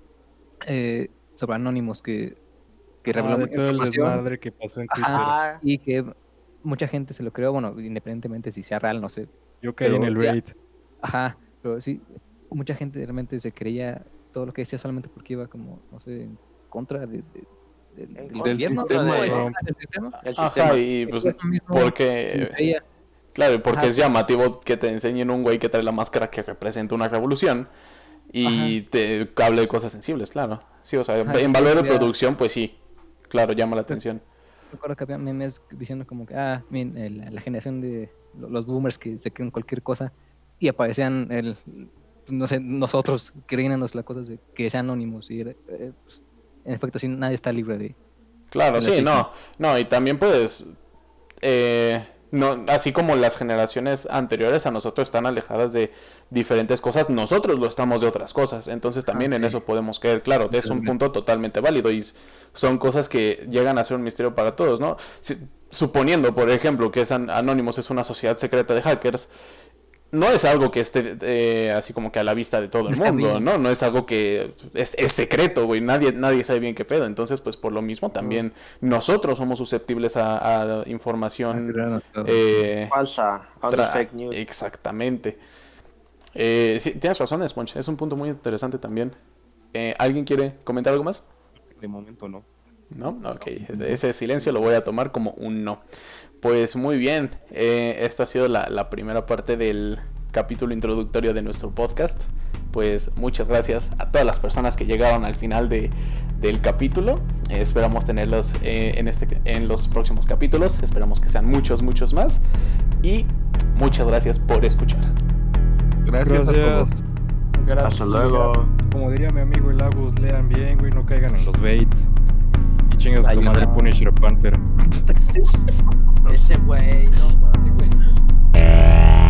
eh, sobre Anonymous, que, que reveló Ah, de mucha todo el información desmadre que pasó en Twitter. Ajá, y que mucha gente se lo creó, bueno, independientemente si sea real, no sé. Yo caí en el ya- bait. Ajá, pero sí, mucha gente realmente se creía todo lo que decía solamente porque iba como, no sé, en contra de, de- del- En del contra gobierno. sistema, Ajá, y pues porque... Claro, porque Ajá. es llamativo que te enseñen un güey que trae la máscara que representa una revolución y te hable de cosas sensibles, claro. Sí, o sea, Ajá, en valor de había- producción, pues sí, claro, llama la atención. Recuerdo que había memes diciendo como que, ah, miren, el- la, generación de lo- los boomers que se creen cualquier cosa y aparecían el, no sé, nosotros creyéndonos las cosas de que sean anónimos y eh, pues, en efecto, sí, nadie está libre de... Claro, sí, estigma. no, no, y también pues, eh, no, así como las generaciones anteriores a nosotros están alejadas de diferentes cosas, nosotros lo estamos de otras cosas, entonces también en eso podemos caer, claro, es un punto totalmente válido y son cosas que llegan a ser un misterio para todos, ¿no? Si- suponiendo, por ejemplo, que es An- Anonymous es una sociedad secreta de hackers, no es algo que esté eh, así como que a la vista de todo el Está mundo, bien. ¿no? No es algo que es, es secreto, güey. Nadie, nadie sabe bien qué pedo. Entonces, pues por lo mismo también nosotros somos susceptibles a, a información eh, Falsa, fake news. Exactamente. Eh, sí, tienes razón, Sponge. Es un punto muy interesante también. Eh, ¿Alguien quiere comentar algo más? De momento no. ¿No? Ok, ese silencio lo voy a tomar como un no. Pues muy bien, eh, esta ha sido la, la primera parte del capítulo introductorio de nuestro podcast. Pues muchas gracias a todas las personas que llegaron al final de, del capítulo. Eh, esperamos tenerlos eh, en, este, en los próximos capítulos. Esperamos que sean muchos, muchos más. Y muchas gracias por escuchar. Gracias, a Gracias. todos. Hasta luego. Como diría mi amigo el Agus, lean bien, güey, no caigan en los baits. Chingas a tu madre Punisher Panther. No.